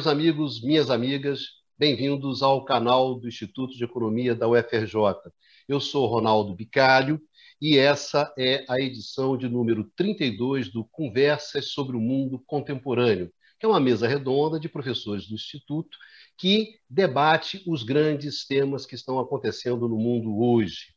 Meus amigos, minhas amigas, bem-vindos ao canal do Instituto de Economia da UFRJ. Eu sou Ronaldo Bicalho e essa é a edição de número 32 do Conversas sobre o Mundo Contemporâneo, que é uma mesa redonda de professores do Instituto que debate os grandes temas que estão acontecendo no mundo hoje.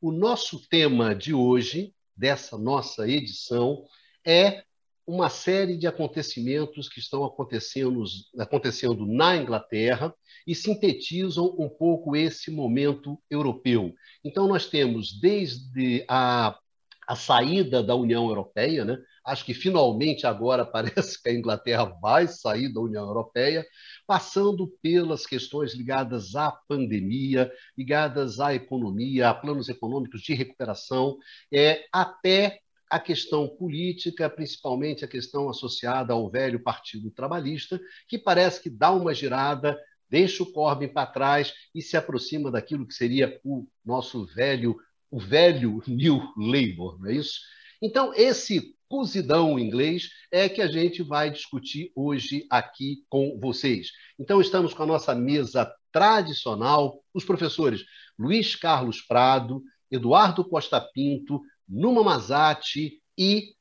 O nosso tema de hoje, dessa nossa edição, é uma série de acontecimentos que estão acontecendo, acontecendo na Inglaterra e sintetizam um pouco esse momento europeu. Então, nós temos desde a, a saída da União Europeia, né? acho que finalmente agora parece que a Inglaterra vai sair da União Europeia, passando pelas questões ligadas à pandemia, ligadas à economia, a planos econômicos de recuperação, é, até a questão política, principalmente a questão associada ao velho Partido Trabalhista, que parece que dá uma girada, deixa o Corbyn para trás e se aproxima daquilo que seria o nosso velho, o velho New Labour, não é isso? Então, esse cozidão inglês é que a gente vai discutir hoje aqui com vocês. Então, estamos com a nossa mesa tradicional, os professores Luiz Carlos Prado, Eduardo Costa Pinto, Numa Mazati e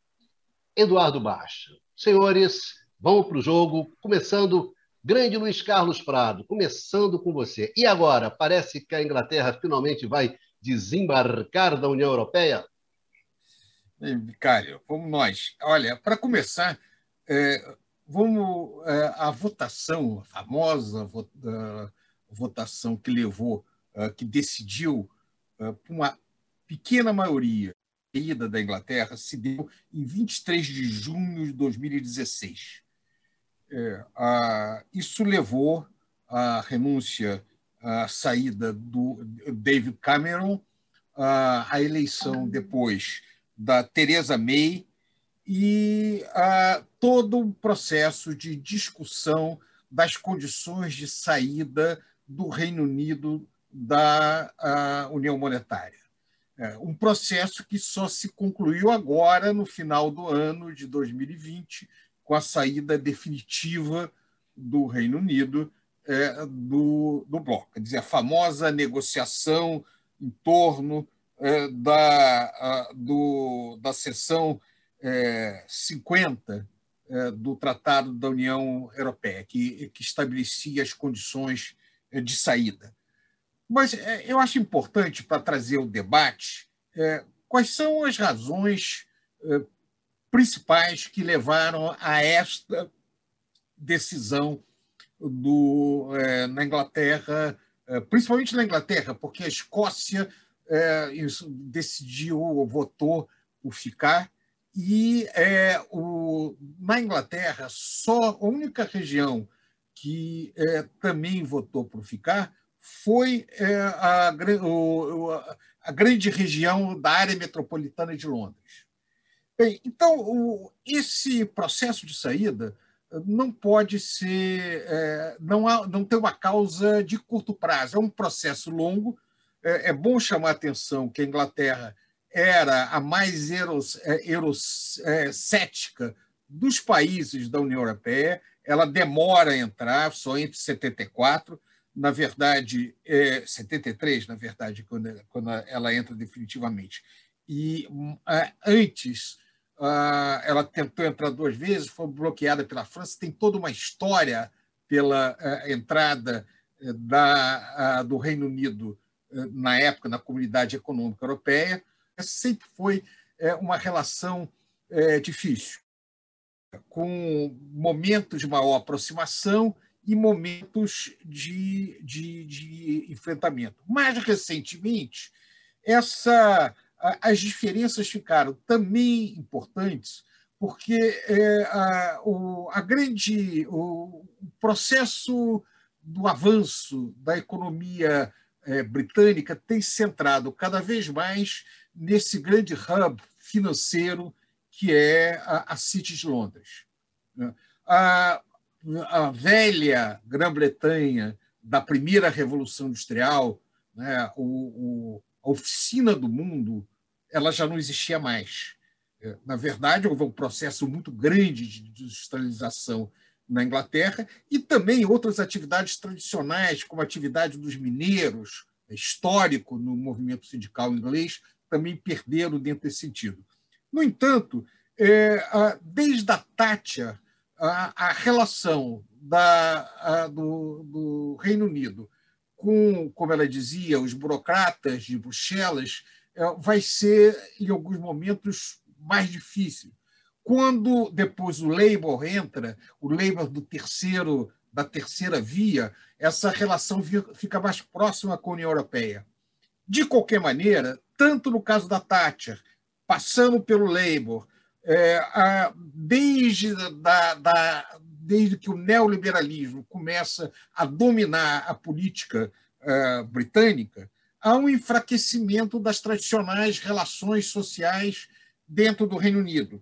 Eduardo Baixa. Senhores, vamos para o jogo, começando. Grande Luiz Carlos Prado, começando com você. E agora, parece que a Inglaterra finalmente vai desembarcar da União Europeia? Vicário, vamos nós. Olha, para começar, é, vamos é, a votação, a famosa votação que levou, é, que decidiu é, por uma pequena maioria ida da Inglaterra se deu em 23 de junho de 2016. É, a, isso levou à renúncia, à saída do David Cameron, à, eleição depois da Theresa May e a todo um processo de discussão das condições de saída do Reino Unido da União Monetária. É, um processo que só se concluiu agora, no final do ano de 2020, com a saída definitiva do Reino Unido é, do, do bloco. Quer dizer, a famosa negociação em torno é, da, a, do, da seção é, 50 é, do Tratado da União Europeia, que, que estabelecia as condições é, de saída. Mas é, eu acho importante, para trazer o debate, é, quais são as razões é, principais que levaram a esta decisão do, na Inglaterra, principalmente na Inglaterra, porque a Escócia decidiu ou votou por ficar, e é, o, na Inglaterra, só a única região que é, também votou por ficar foi é, a, o, a, grande região da área metropolitana de Londres. Bem, então, o, esse processo de saída não pode ser, é, não, há, não tem uma causa de curto prazo, é um processo longo. É, é bom chamar a atenção que a Inglaterra era a mais eurocética é, dos países da União Europeia, ela demora a entrar, só entre 74 na verdade, é 73, na verdade, quando, quando ela entra definitivamente. E é, antes, ela tentou entrar duas vezes, foi bloqueada pela França, tem toda uma história pela é, entrada é, da, do Reino Unido na época na Comunidade Econômica Europeia. Sempre foi uma relação difícil, com momentos de maior aproximação e momentos de, de, de enfrentamento. Mais recentemente, essa, as diferenças ficaram também importantes porque é, a, o, a grande o processo do avanço da economia é, britânica tem centrado cada vez mais nesse grande hub financeiro que é a, a City de Londres. Né? A velha Grã-Bretanha da primeira revolução industrial, né, o, o, a oficina do mundo, ela já não existia mais. É, na verdade, houve um processo muito grande de industrialização na Inglaterra, e também outras atividades tradicionais, como a atividade dos mineiros, histórico no movimento sindical inglês, também perderam dentro desse sentido. No entanto, é, desde a Thatcher, a, relação da, do, do, Reino Unido com, como ela dizia, os burocratas de Bruxelas, é, vai ser, em alguns momentos, mais difícil. Quando depois o Labour entra, o Labour do terceiro da terceira via, essa relação fica mais próxima com a União Europeia. De qualquer maneira, tanto no caso da Thatcher, passando pelo Labour, é, a, desde, da, da, desde que o neoliberalismo começa a dominar a política é, britânica, há um enfraquecimento das tradicionais relações sociais dentro do Reino Unido.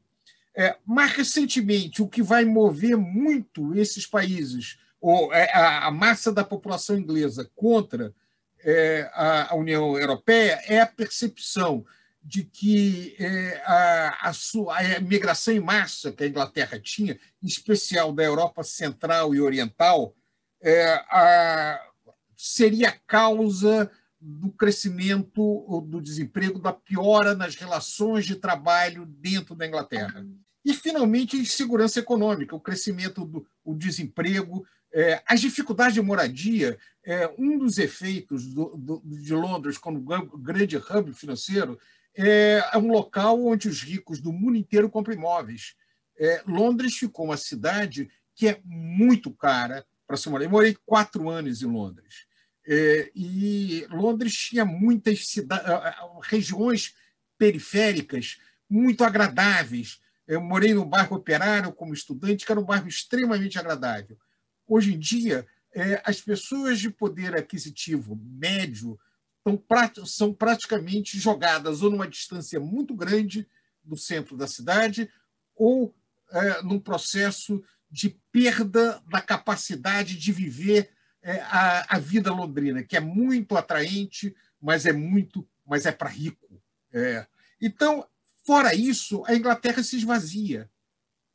É, mais recentemente, o que vai mover muito esses países, ou é, a, a massa da população inglesa contra é, a, a, União Europeia, é a percepção de que é, a, a, sua, a migração em massa que a Inglaterra tinha, em especial da Europa Central e Oriental, é, a, seria causa do crescimento do desemprego, da piora nas relações de trabalho dentro da Inglaterra. E, finalmente, a insegurança econômica, o crescimento do o desemprego, é, as dificuldades de moradia. É, um dos efeitos do, do, de Londres como grande hub financeiro é, é, um local onde os ricos do mundo inteiro compram imóveis. É, Londres ficou uma cidade que é muito cara para se morar. Eu morei quatro anos em Londres. É, e Londres tinha muitas regiões periféricas muito agradáveis. Eu morei no bairro Operário como estudante, que era um bairro extremamente agradável. Hoje em dia, é, as pessoas de poder aquisitivo médio são praticamente jogadas ou numa distância muito grande do centro da cidade ou é, num processo de perda da capacidade de viver é, a, a, vida londrina, que é muito atraente, mas é muito, mas é para rico. É. Então, fora isso, a Inglaterra se esvazia.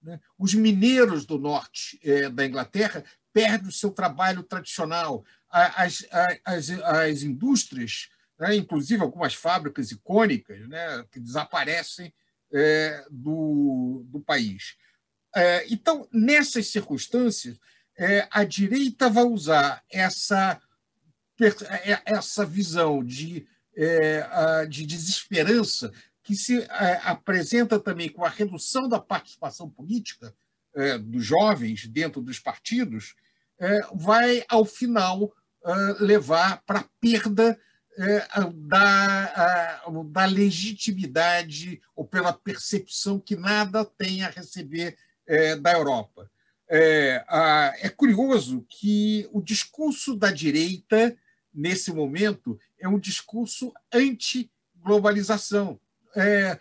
Né? Os mineiros do norte é, da Inglaterra perdem o seu trabalho tradicional. As, as, as indústrias, né, inclusive algumas fábricas icônicas, né, que desaparecem é, do, do país. É, então, nessas circunstâncias, é, a direita vai usar essa, é, essa visão de, é, de desesperança que se é, apresenta também com a redução da participação política é, dos jovens dentro dos partidos, é, vai, ao final, levar para a perda da, da legitimidade ou pela percepção que nada tem a receber da Europa. É, é curioso que o discurso da direita, nesse momento, é um discurso anti-globalização é,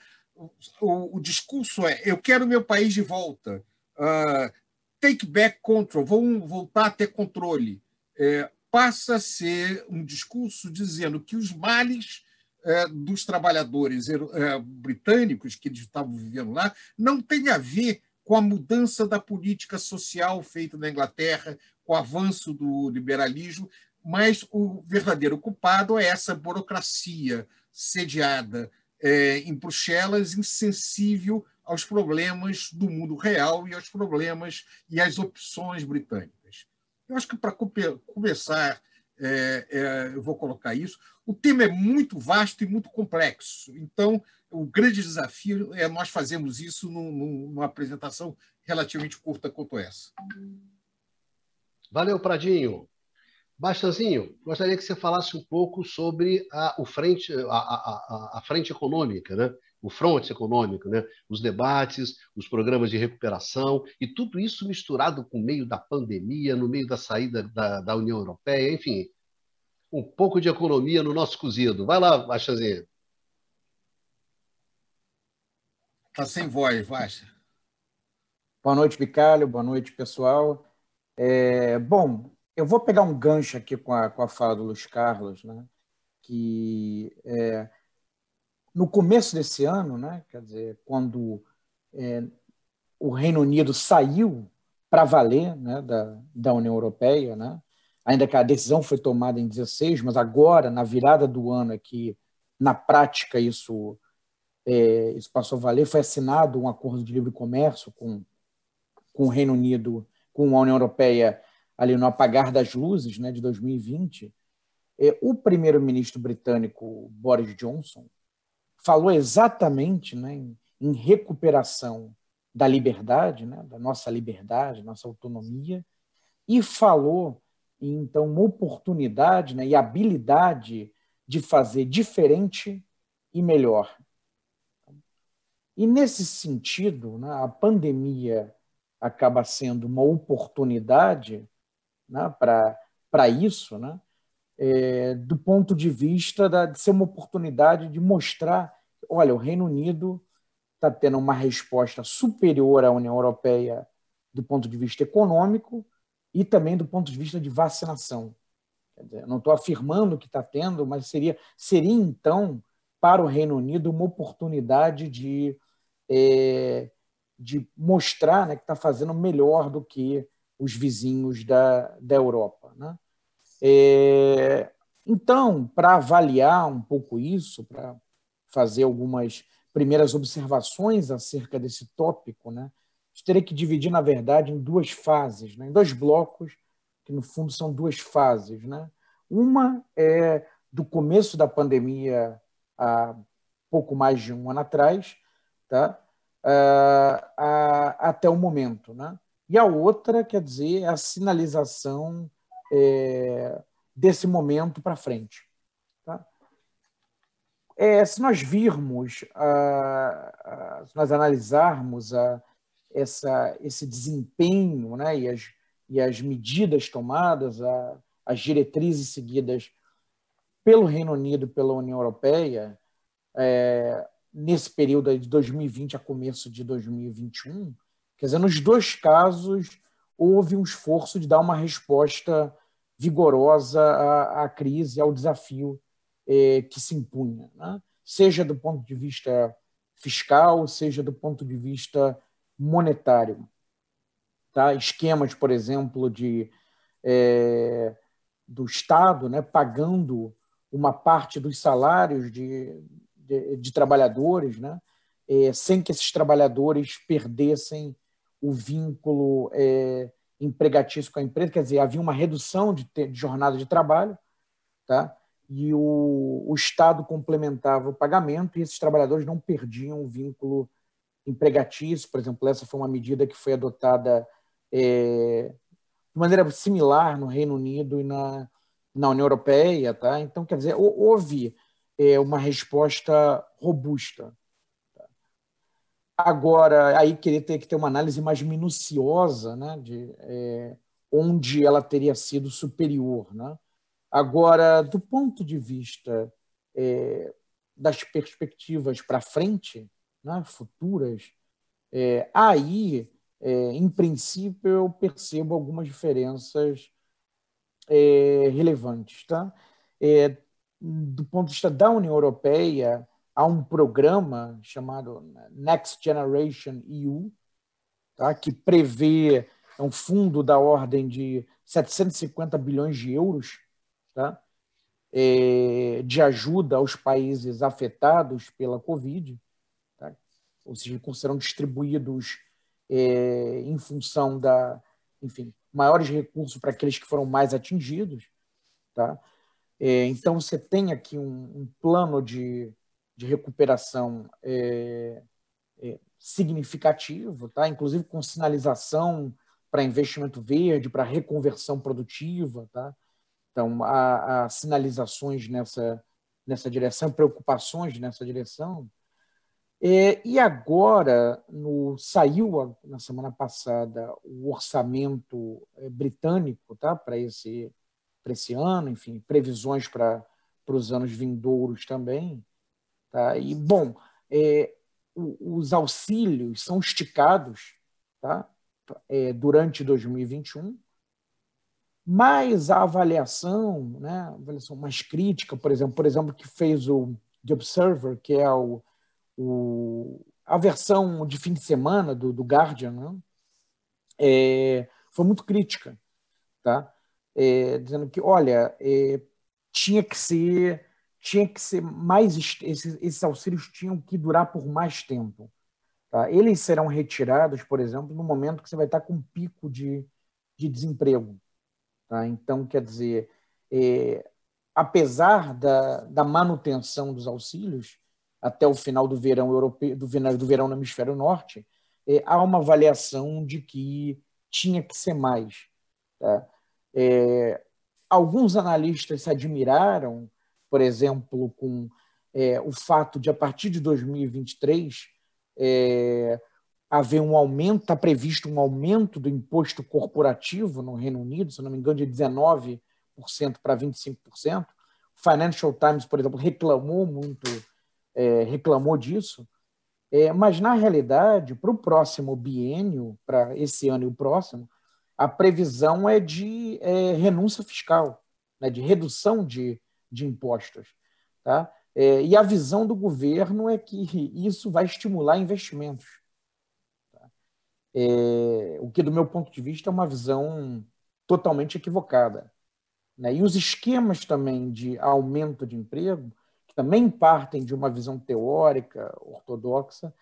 o, o, discurso é: eu quero meu país de volta, uh, take back control, vamos voltar a ter controle. É, passa a ser um discurso dizendo que os males é, dos trabalhadores é, britânicos que eles estavam vivendo lá não tem a ver com a mudança da política social feita na Inglaterra, com o avanço do liberalismo, mas o verdadeiro culpado é essa burocracia sediada é, em Bruxelas insensível aos problemas do mundo real e aos problemas e às opções britânicas. Eu acho que para começar, é, é, eu vou colocar isso. O tema é muito vasto e muito complexo. Então, o grande desafio é nós fazermos isso numa apresentação relativamente curta quanto essa. Valeu, Pradinho. Bastanzinho, gostaria que você falasse um pouco sobre a, o frente, a, a, a, frente econômica, né? O front econômico, né? os debates, os programas de recuperação e tudo isso misturado com o meio da pandemia, no meio da saída da, da União Europeia, enfim, um pouco de economia no nosso cozido. Vai lá, Bastanzinho. Está sem voz, Baixa. Boa noite, Bicalho. Boa noite, pessoal. É, bom, eu vou pegar um gancho aqui com a, com a fala do Luiz Carlos, né? que é, no começo desse ano, né? quer dizer, quando é, o Reino Unido saiu para valer né, da, da União Europeia, né? ainda que a decisão foi tomada em 16, mas agora, na virada do ano, é que, na prática, isso, é, isso passou a valer, foi assinado um acordo de livre comércio com, com o Reino Unido, com a União Europeia, ali no apagar das luzes né, de 2020. É, o primeiro-ministro britânico, Boris Johnson, falou exatamente né, em, em recuperação da liberdade, né, da nossa liberdade, nossa autonomia, e falou então uma oportunidade né, e habilidade de fazer diferente e melhor. E nesse sentido, né, a pandemia acaba sendo uma oportunidade né, para isso, né, é, do ponto de vista da, de ser uma oportunidade de mostrar, olha, o Reino Unido está tendo uma resposta superior à União Europeia do ponto de vista econômico, e também do ponto de vista de vacinação. Dizer, não estou afirmando que está tendo, mas seria, seria então para o Reino Unido uma oportunidade de, é, de mostrar né, que está fazendo melhor do que os vizinhos da, da Europa. Né? É, então, para avaliar um pouco isso, para fazer algumas primeiras observações acerca desse tópico, né, gente teria que dividir, na verdade, em duas fases, né? em dois blocos, que no fundo são duas fases. Né? Uma é do começo da pandemia, há pouco mais de um ano atrás, tá? Uh, até o momento. Né? E a outra, quer dizer, a sinalização é, desse momento para frente. É, se nós virmos, uh, uh, se nós analisarmos a, essa, esse desempenho né, e, as, e as medidas tomadas, as diretrizes seguidas pelo Reino Unido e pela União Europeia é, nesse período de 2020 a começo de 2021, quer dizer, nos dois casos houve um esforço de dar uma resposta vigorosa à, à crise, ao desafio que se impunha, né? seja do ponto de vista fiscal, seja do ponto de vista monetário. Tá? Esquemas, por exemplo, de, é, do Estado né, pagando uma parte dos salários de, de, de trabalhadores, né, é, sem que esses trabalhadores perdessem o vínculo é, empregatício com a empresa, quer dizer, havia uma redução de, de jornada de trabalho, tá? E o, o Estado complementava o pagamento e esses trabalhadores não perdiam o vínculo empregatício, por exemplo, essa foi uma medida que foi adotada é, de maneira similar no Reino Unido e na, na União Europeia, tá? Então, quer dizer, houve é, uma resposta robusta. Tá? Agora, aí queria ter que ter uma análise mais minuciosa, né, de é, onde ela teria sido superior, né? Agora, do ponto de vista é, das perspectivas para frente, né, futuras, é, aí, é, em princípio, eu percebo algumas diferenças é, relevantes. Tá? É, do ponto de vista da União Europeia, há um programa chamado Next Generation EU, tá? que prevê é um fundo da ordem de 750 bilhões de euros tá? É, de ajuda aos países afetados pela Covid ou seja, serão distribuídos é, em função da, enfim, maiores recursos para aqueles que foram mais atingidos, tá? É, então você tem aqui um, um plano de, de recuperação é, é significativo, tá? Inclusive com sinalização para investimento verde, para reconversão produtiva, tá? Então há, há sinalizações nessa nessa direção, preocupações nessa direção. É, e agora, no, saiu na semana passada o orçamento é, britânico tá, para esse, esse ano, enfim, previsões para os anos vindouros também. Tá? E, bom, é, os auxílios são esticados tá, é, durante 2021, mas a avaliação, né, avaliação mais crítica, por exemplo, por exemplo, que fez o The Observer, que é o o, a versão de fim de semana do, do Guardian, né? é, foi muito crítica, tá? É, dizendo que, olha, é, tinha que ser, tinha que ser mais, esses, esses auxílios tinham que durar por mais tempo. Tá? Eles serão retirados, por exemplo, no momento que você vai estar com um pico de, de desemprego. Tá? Então, quer dizer, é, apesar da, da manutenção dos auxílios até o final do verão europeu, do, do verão no hemisfério norte, é, há uma avaliação de que tinha que ser mais. Tá? É, alguns analistas se admiraram, por exemplo, com é, o fato de, a partir de 2023, é, haver um aumento, está previsto um aumento do imposto corporativo no Reino Unido, se não me engano, de 19% para 25%. O Financial Times, por exemplo, reclamou muito, é, reclamou disso. É, mas, na realidade, para o próximo biênio, para esse ano e o próximo, a previsão é de é, renúncia fiscal, né, de redução de, de impostos. Tá? É, e a visão do governo é que isso vai estimular investimentos. É, o que, do meu ponto de vista, é uma visão totalmente equivocada. Né? E os esquemas também de aumento de emprego, que também partem de uma visão teórica, ortodoxa,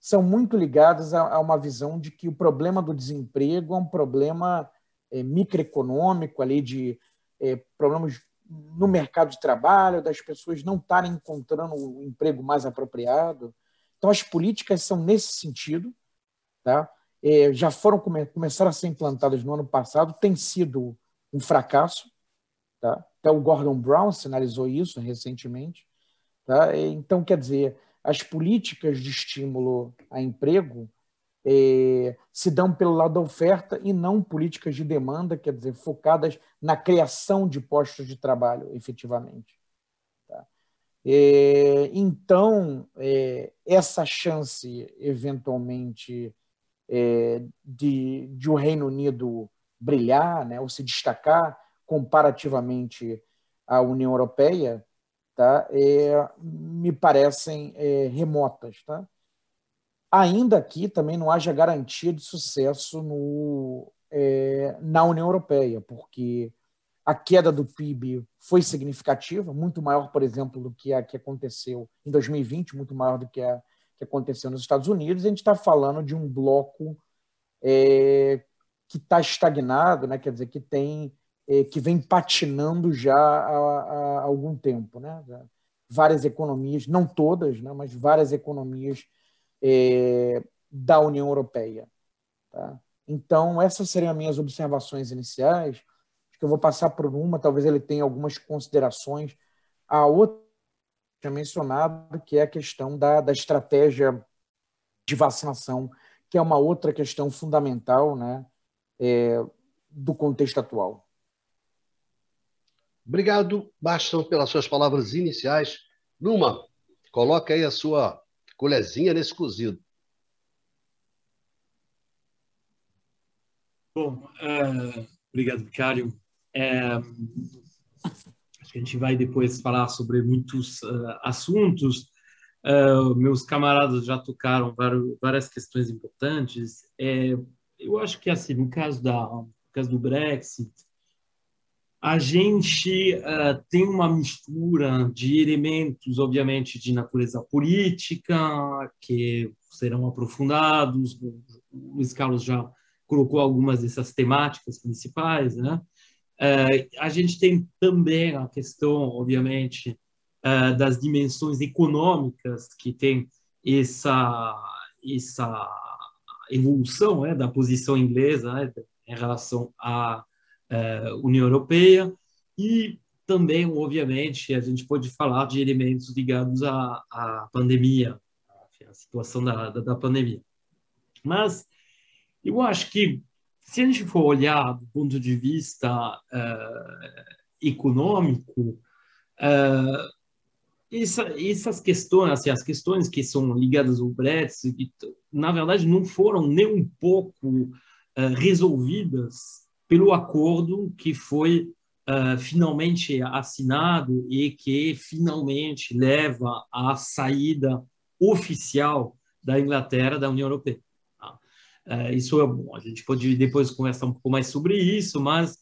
são muito ligados a, a uma visão de que o problema do desemprego é um problema é, microeconômico, ali de é, problemas no mercado de trabalho, das pessoas não estarem encontrando o emprego mais apropriado. Então, as políticas são nesse sentido, tá? É, já foram começaram a ser implantadas no ano passado, tem sido um fracasso, tá? Até o Gordon Brown sinalizou isso recentemente, tá? Então, quer dizer, as políticas de estímulo a emprego é, se dão pelo lado da oferta e não políticas de demanda, quer dizer, focadas na criação de postos de trabalho, efetivamente. Tá? É, então, é, essa chance, eventualmente, é, de, de o Reino Unido brilhar, né, ou se destacar comparativamente à União Europeia, tá, é, me parecem é, remotas. Tá? ainda que também não haja garantia de sucesso no, é, na União Europeia, porque a queda do PIB foi significativa, muito maior, por exemplo, do que a que aconteceu em 2020, muito maior do que a que aconteceu nos Estados Unidos. A gente está falando de um bloco é, que está estagnado, né? quer dizer, que tem é, que vem patinando já há, há algum tempo. Né? Várias economias, não todas, né? mas várias economias é, da União Europeia. Tá? Então, essas seriam as minhas observações iniciais. Acho que eu vou passar por uma, talvez ele tenha algumas considerações. A outra tinha mencionado, que é a questão da, da estratégia de vacinação, que é uma outra questão fundamental né, é, do contexto atual. Obrigado, Bastam, pelas suas palavras iniciais. Numa, coloca aí a sua colherzinha nesse cozido. Bom, uh, obrigado, Vicário. É, que a gente vai depois falar sobre muitos uh, assuntos. Uh, meus camaradas já tocaram várias, questões importantes. É, eu acho que, assim, no caso, da, no caso do Brexit, a gente uh, tem uma mistura de elementos, obviamente, de natureza política, que serão aprofundados. O Luiz Carlos já colocou algumas dessas temáticas principais. Né? Uh, a gente tem também a questão, obviamente, uh, das dimensões econômicas que tem essa, essa evolução né, da posição inglesa né, em relação a uh, União Europeia e também, obviamente, a gente pode falar de elementos ligados à, à pandemia, à situação da, da, da, pandemia. Mas eu acho que, se a gente for olhar do ponto de vista uh, econômico, uh, essa, essas questões, assim, as questões que são ligadas ao Brexit, na verdade, não foram nem um pouco uh, resolvidas pelo acordo que foi uh, finalmente assinado e que finalmente leva à saída oficial da Inglaterra da União Europeia. Uh, isso é bom. A gente pode depois conversar um pouco mais sobre isso, mas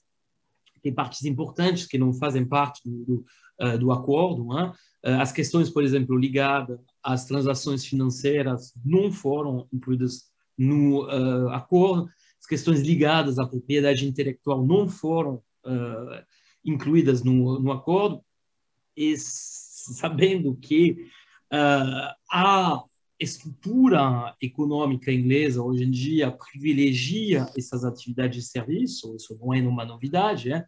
tem partes importantes que não fazem parte do, do, uh, do acordo. Né? Uh, as questões, por exemplo, ligadas às transações financeiras não foram incluídas no acordo. As questões ligadas à propriedade intelectual não foram incluídas no, no acordo. E sabendo que há estrutura econômica inglesa hoje em dia privilegia essas atividades de serviço, isso não é uma novidade, né?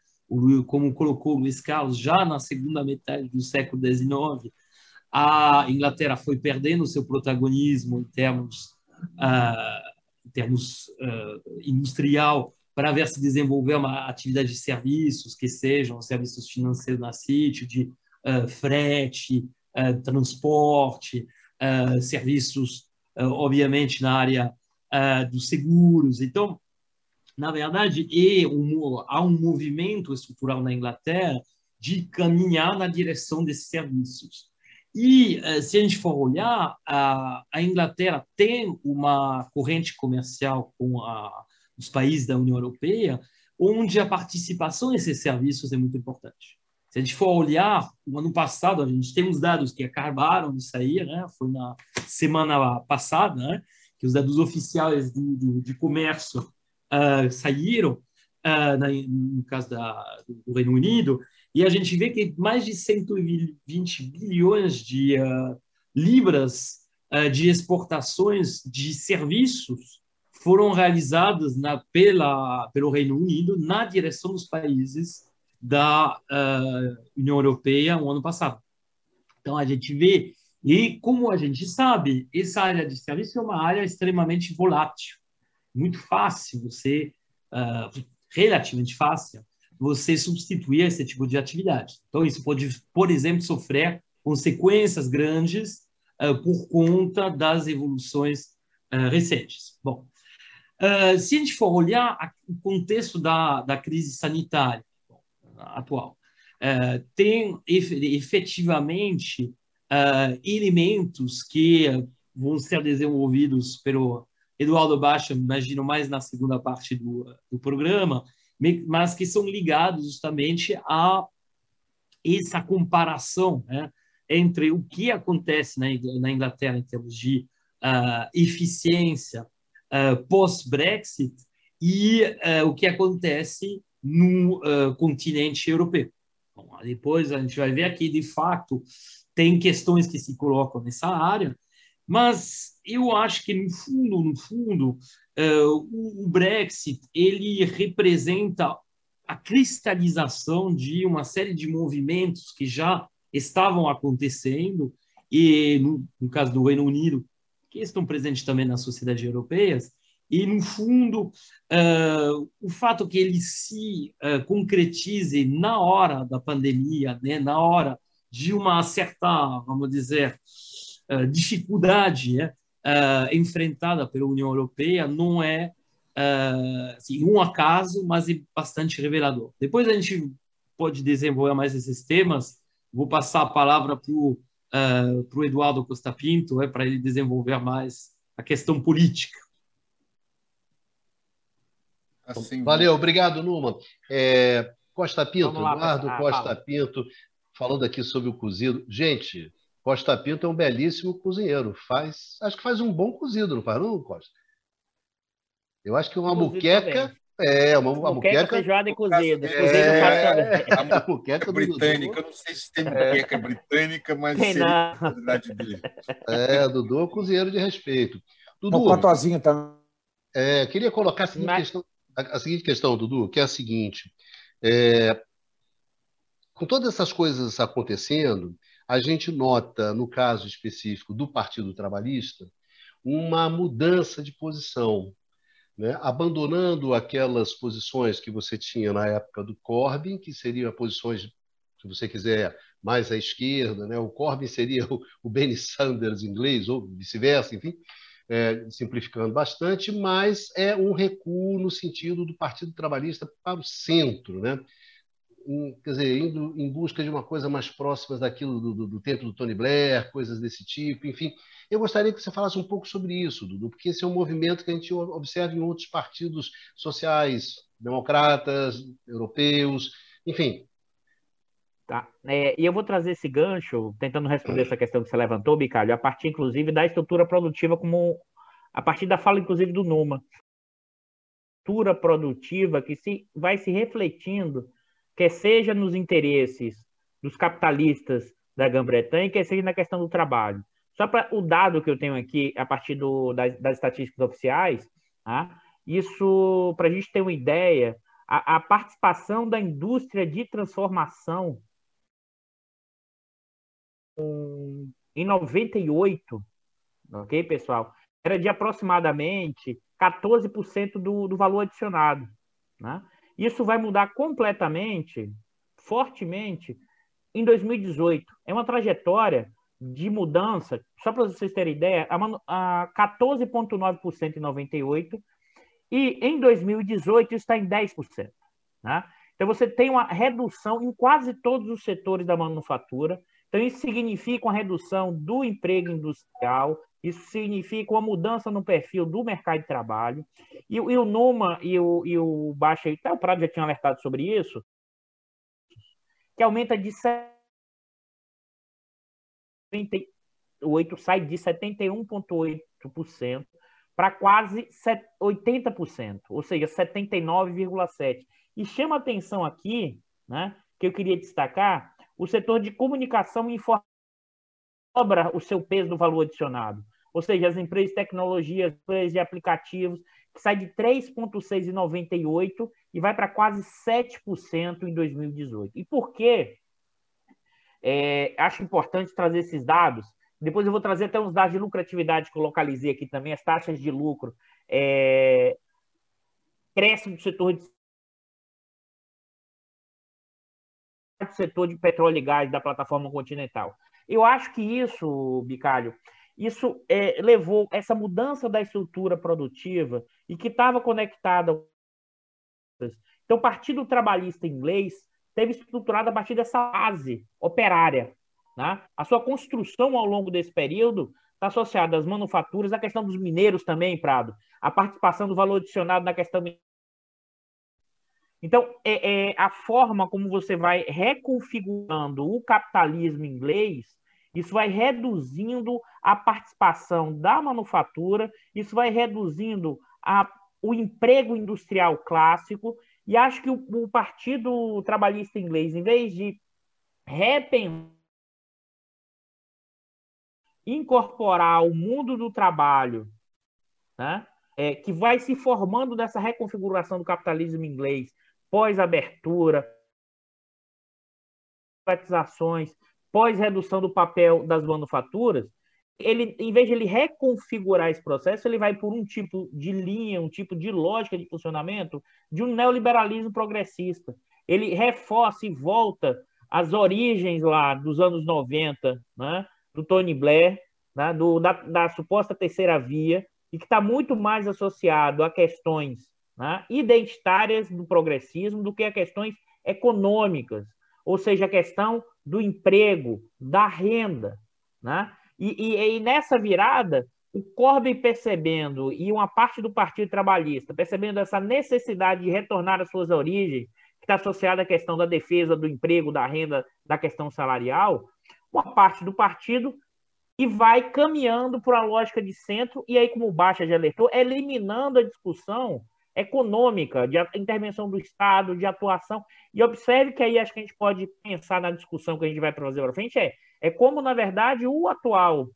como colocou Luiz Carlos já na segunda metade do século XIX, a Inglaterra foi perdendo seu protagonismo em termos, uh, em termos uh, industrial para ver se desenvolver uma atividade de serviços que sejam serviços financeiros na sítio, de uh, frete, transporte, uh, serviços, uh, obviamente, na área uh, dos seguros. Então, na verdade, é um, há um movimento estrutural na Inglaterra de caminhar na direção desses serviços. E, se a gente for olhar, a, a Inglaterra tem uma corrente comercial com a, os países da União Europeia, onde a participação nesses serviços é muito importante. Se a gente for olhar, no ano passado, a gente tem uns dados que acabaram de sair, né? foi na semana passada, né? que os dados oficiais de comércio uh, saíram, uh, na, no caso da, do Reino Unido, e a gente vê que mais de 120 bilhões de uh, libras de exportações de serviços foram realizadas na, pela, pelo Reino Unido na direção dos países da uh, União Europeia no ano passado. Então, a gente vê, e como a gente sabe, essa área de serviço é uma área extremamente volátil, muito fácil você, uh, relativamente fácil, você substituir esse tipo de atividade. Então, isso pode, por exemplo, sofrer consequências grandes uh, por conta das evoluções recentes. Bom, se a gente for olhar o contexto da, da crise sanitária, atual. Uh, tem efetivamente uh, elementos que vão ser desenvolvidos pelo Eduardo Baixa, imagino mais na segunda parte do, do programa, mas que são ligados justamente a essa comparação né, entre o que acontece na, Inglaterra em termos de uh, eficiência uh, pós-Brexit e uh, o que acontece no uh, continente europeu. Bom, depois a gente vai ver aqui, de fato, tem questões que se colocam nessa área, mas eu acho que, no fundo, no fundo, uh, o, o Brexit ele representa a cristalização de uma série de movimentos que já estavam acontecendo, e no, no caso do Reino Unido, que estão presentes também nas sociedades europeias, e, no fundo, uh, o fato que ele se uh, concretize na hora da pandemia, né, na hora de uma certa, vamos dizer, uh, dificuldade né, enfrentada pela União Europeia, não é assim, um acaso, mas é bastante revelador. Depois a gente pode desenvolver mais esses temas. Vou passar a palavra para o Eduardo Costa Pinto, é, para ele desenvolver mais a questão política. Assim, Valeu, obrigado, Numa. É, Costa Pinto, lá, Eduardo ah, Costa fala. Pinto, falando aqui sobre o cozido. Gente, Costa Pinto é um belíssimo cozinheiro. Faz, acho que faz um bom cozido, não faz, não, Costa? Eu acho que uma muqueca. É, uma, uma muqueca. feijoada e cozido. É, cozido é, a muqueca britânica. Eu não sei se tem muqueca é. britânica, mas tem seria a dele. É, Dudu é um cozinheiro de respeito. Dudu, um cotozinho também. É, queria colocar a seguinte mas... questão a, seguinte questão, Dudu, que é a seguinte: é, com todas essas coisas acontecendo, a gente nota, no caso específico do Partido Trabalhista, uma mudança de posição, né? abandonando aquelas posições que você tinha na época do Corbyn, que seriam posições, se você quiser, mais à esquerda, né? o Corbyn seria o, o Bernie Sanders inglês, ou vice-versa, enfim, é, simplificando bastante, mas é um recuo no sentido do Partido Trabalhista para o centro. Né? em, quer dizer, indo em busca de uma coisa mais próxima daquilo do, do, do, tempo do Tony Blair, coisas desse tipo, enfim. Eu gostaria que você falasse um pouco sobre isso, Dudu, porque esse é um movimento que a gente observa em outros partidos sociais, democratas, europeus, enfim. Tá. É, e eu vou trazer esse gancho, tentando responder essa questão que você levantou, Bicalho, a partir, inclusive, da estrutura produtiva, como a partir da fala, inclusive, do Numa. Estrutura produtiva que se, vai se refletindo quer seja nos interesses dos capitalistas da Grã-Bretanha, quer seja na questão do trabalho. Só para o dado que eu tenho aqui, a partir do, das, das estatísticas oficiais, tá? isso, para a gente ter uma ideia, a, a, participação da indústria de transformação em 98, ok, pessoal? Era de aproximadamente 14% do, do valor adicionado. Né? Isso vai mudar completamente, fortemente, em 2018. É uma trajetória de mudança, só para vocês terem ideia, a 14,9% em 98 e em 2018 está em 10%. Né? Então você tem uma redução em quase todos os setores da manufatura. Então isso significa uma redução do emprego industrial, isso significa uma mudança no perfil do mercado de trabalho. E, e o Numa e o, e o Baixa, até o Prado já tinha alertado sobre isso, que aumenta de 78, sai de 71,8% para quase 80%, ou seja, 79,7%. E chama atenção aqui, né, que eu queria destacar, o setor de comunicação e informação o seu peso do valor adicionado ou seja, as empresas de tecnologia, as empresas de aplicativos, que sai de 3,6 em 98 e vai para quase 7% em 2018. E por quê? É, acho importante trazer esses dados. Depois eu vou trazer até uns dados de lucratividade que eu localizei aqui também, as taxas de lucro. É, cresce do setor de do setor de petróleo e gás da plataforma continental. Eu acho que isso, Bicalho, isso é, levou essa mudança da estrutura produtiva e que estava conectada. Então, o Partido Trabalhista Inglês teve estruturado a partir dessa base operária. Né? A sua construção ao longo desse período está associada às manufaturas, à questão dos mineiros também, Prado, a participação do valor adicionado na questão. Então, é, é a forma como você vai reconfigurando o capitalismo inglês isso vai reduzindo a participação da manufatura, isso vai reduzindo a, o emprego industrial clássico, e acho que o, o Partido Trabalhista Inglês, em vez de repensar, incorporar o mundo do trabalho, né, é, que vai se formando dessa reconfiguração do capitalismo inglês, pós-abertura, privatizações, pós-redução do papel das manufaturas, ele, em vez de ele reconfigurar esse processo, ele vai por um tipo de linha, um tipo de lógica de funcionamento de um neoliberalismo progressista. Ele reforça e volta às origens lá dos anos 90, né, do Tony Blair, né, do, da, da suposta terceira via, e que está muito mais associado a questões né, identitárias do progressismo do que a questões econômicas, ou seja, a questão do emprego, da renda. Né? E, e, e nessa virada, o Corbyn percebendo, e uma parte do Partido Trabalhista, percebendo essa necessidade de retornar às suas origens, que está associada à questão da defesa do emprego, da renda, da questão salarial, uma parte do partido e vai caminhando para a lógica de centro, e aí, como Baixa já alertou, eliminando a discussão econômica, de intervenção do Estado, de atuação. E observe que aí acho que a gente pode pensar na discussão que a gente vai trazer para frente, é, é como, na verdade, o atual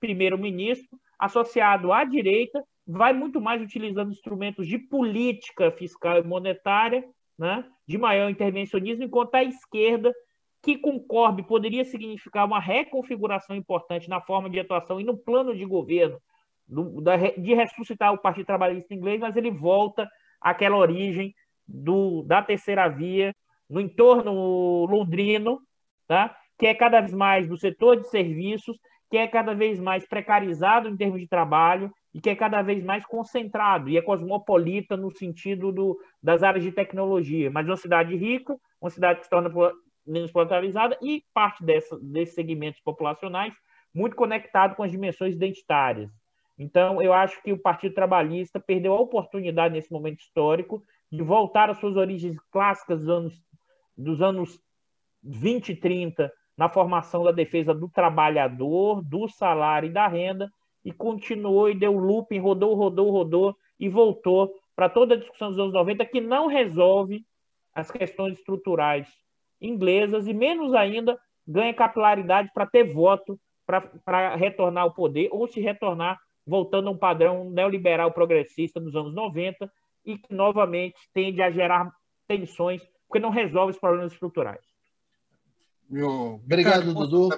primeiro-ministro, associado à direita, vai muito mais utilizando instrumentos de política fiscal e monetária, né, de maior intervencionismo, enquanto a esquerda, que com poderia significar uma reconfiguração importante na forma de atuação e no plano de governo de ressuscitar o Partido Trabalhista Inglês, mas ele volta àquela origem do, da terceira via no entorno londrino, tá? que é cada vez mais do setor de serviços, que é cada vez mais precarizado em termos de trabalho, e que é cada vez mais concentrado e é cosmopolita no sentido do, das áreas de tecnologia, mas uma cidade rica, uma cidade que se torna menos polarizada e parte dessa, desses segmentos populacionais muito conectado com as dimensões identitárias. Então, eu acho que o Partido Trabalhista perdeu a oportunidade nesse momento histórico de voltar às suas origens clássicas dos anos, dos anos 20 e 30, na formação da defesa do trabalhador, do salário e da renda, e continuou e deu looping, rodou, rodou, rodou e voltou para toda a discussão dos anos 90 que não resolve as questões estruturais inglesas e menos ainda ganha capilaridade para ter voto para retornar ao poder ou se retornar voltando a um padrão neoliberal progressista dos anos 90 e que novamente tende a gerar tensões porque não resolve os problemas estruturais. Meu, Obrigado, Dudu.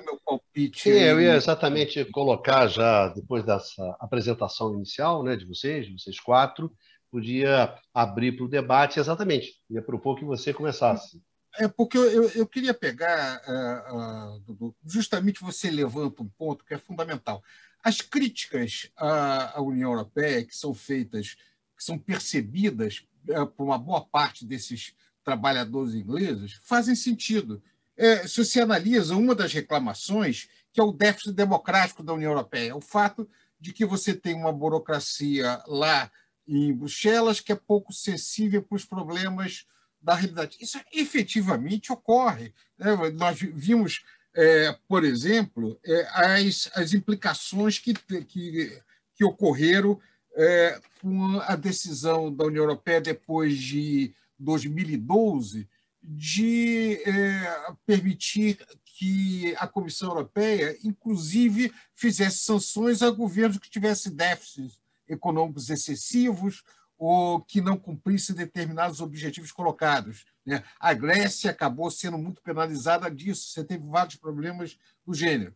Sim, eu ia exatamente colocar já, depois dessa apresentação inicial né, de vocês, de vocês quatro, podia abrir para o debate exatamente. Ia propor que você começasse. É porque eu, eu queria pegar, uh, uh, Dudu, justamente você levanta um ponto que é fundamental. As críticas à, à União Europeia, que são feitas, que são percebidas uh, por uma boa parte desses trabalhadores ingleses, fazem sentido é, se você analisa uma das reclamações, que é o déficit democrático da União Europeia, o fato de que você tem uma burocracia lá em Bruxelas que é pouco sensível para os problemas da realidade. Isso efetivamente ocorre. Né? Nós vimos, é, por exemplo, é, as, as implicações que, que, que ocorreram é, com a decisão da União Europeia depois de 2012 de é, permitir que a Comissão Europeia, inclusive, fizesse sanções a governos que tivessem déficits econômicos excessivos ou que não cumprissem determinados objetivos colocados. Né? A Grécia acabou sendo muito penalizada disso, você teve vários problemas do gênero.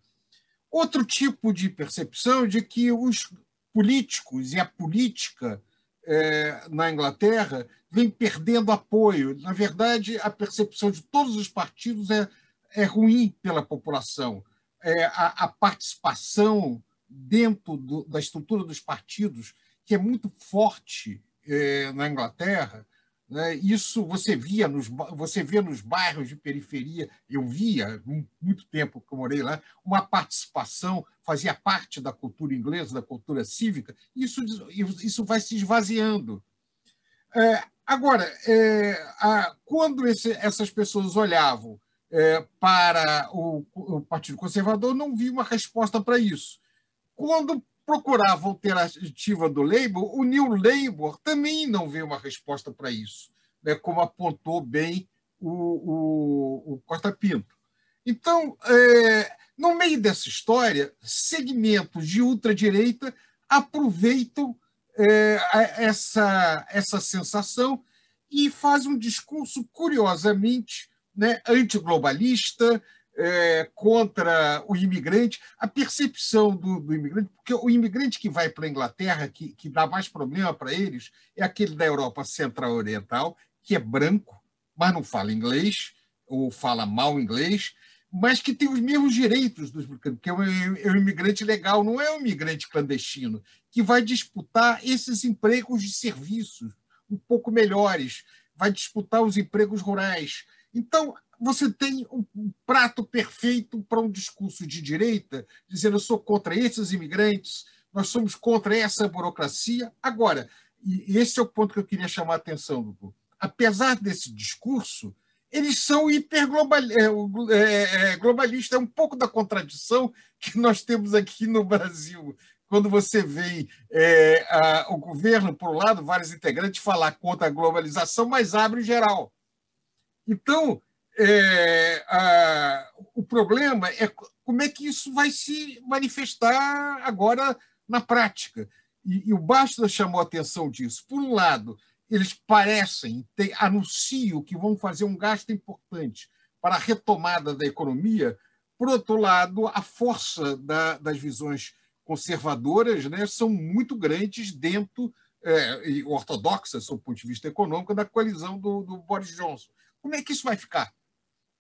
Outro tipo de percepção de que os políticos e a política é, na Inglaterra vem perdendo apoio. Na verdade, a percepção de todos os partidos é, é ruim pela população. É, a, a, participação dentro do, da estrutura dos partidos, que é muito forte é, na Inglaterra, né? Isso você via nos você via nos bairros de periferia, eu via muito tempo que eu morei lá, uma participação fazia parte da cultura inglesa, da cultura cívica. Isso isso vai se esvaziando. É, agora, é, a, quando esse, essas pessoas olhavam é, para o, o Partido Conservador, não vi uma resposta para isso. Quando procurava alternativa do Labour, o New Labour também não vê uma resposta para isso, né, como apontou bem o, o, o Costa Pinto. Então, é, no meio dessa história, segmentos de ultradireita aproveitam é, essa, essa sensação e fazem um discurso, curiosamente, né, antiglobalista, é, contra o imigrante, a percepção do, do, imigrante, porque o imigrante que vai para a Inglaterra, que, que dá mais problema para eles, é aquele da Europa Central-Oriental, que é branco, mas não fala inglês, ou fala mal inglês, mas que tem os mesmos direitos dos britânicos, que é é um imigrante legal, não é um imigrante clandestino, que vai disputar esses empregos de serviços um pouco melhores, vai disputar os empregos rurais. Então, você tem um prato perfeito para um discurso de direita, dizendo eu sou contra esses imigrantes, nós somos contra essa burocracia. Agora, e esse é o ponto que eu queria chamar a atenção, Dudu. Apesar desse discurso, eles são hiperglobalistas. É, é, globalista. é um pouco da contradição que nós temos aqui no Brasil. Quando você vê é, a, o governo, por um lado, vários integrantes falar contra a globalização, mas abre geral. Então, é, a, o problema é como é que isso vai se manifestar agora na prática. E, e o Basta chamou a atenção disso. Por um lado, eles parecem, ter, anunciam que vão fazer um gasto importante para a retomada da economia. Por outro lado, a força da, das visões conservadoras né, são muito grandes dentro, é, e ortodoxas, do ponto de vista econômico, da coalizão do, do Boris Johnson. Como é que isso vai ficar?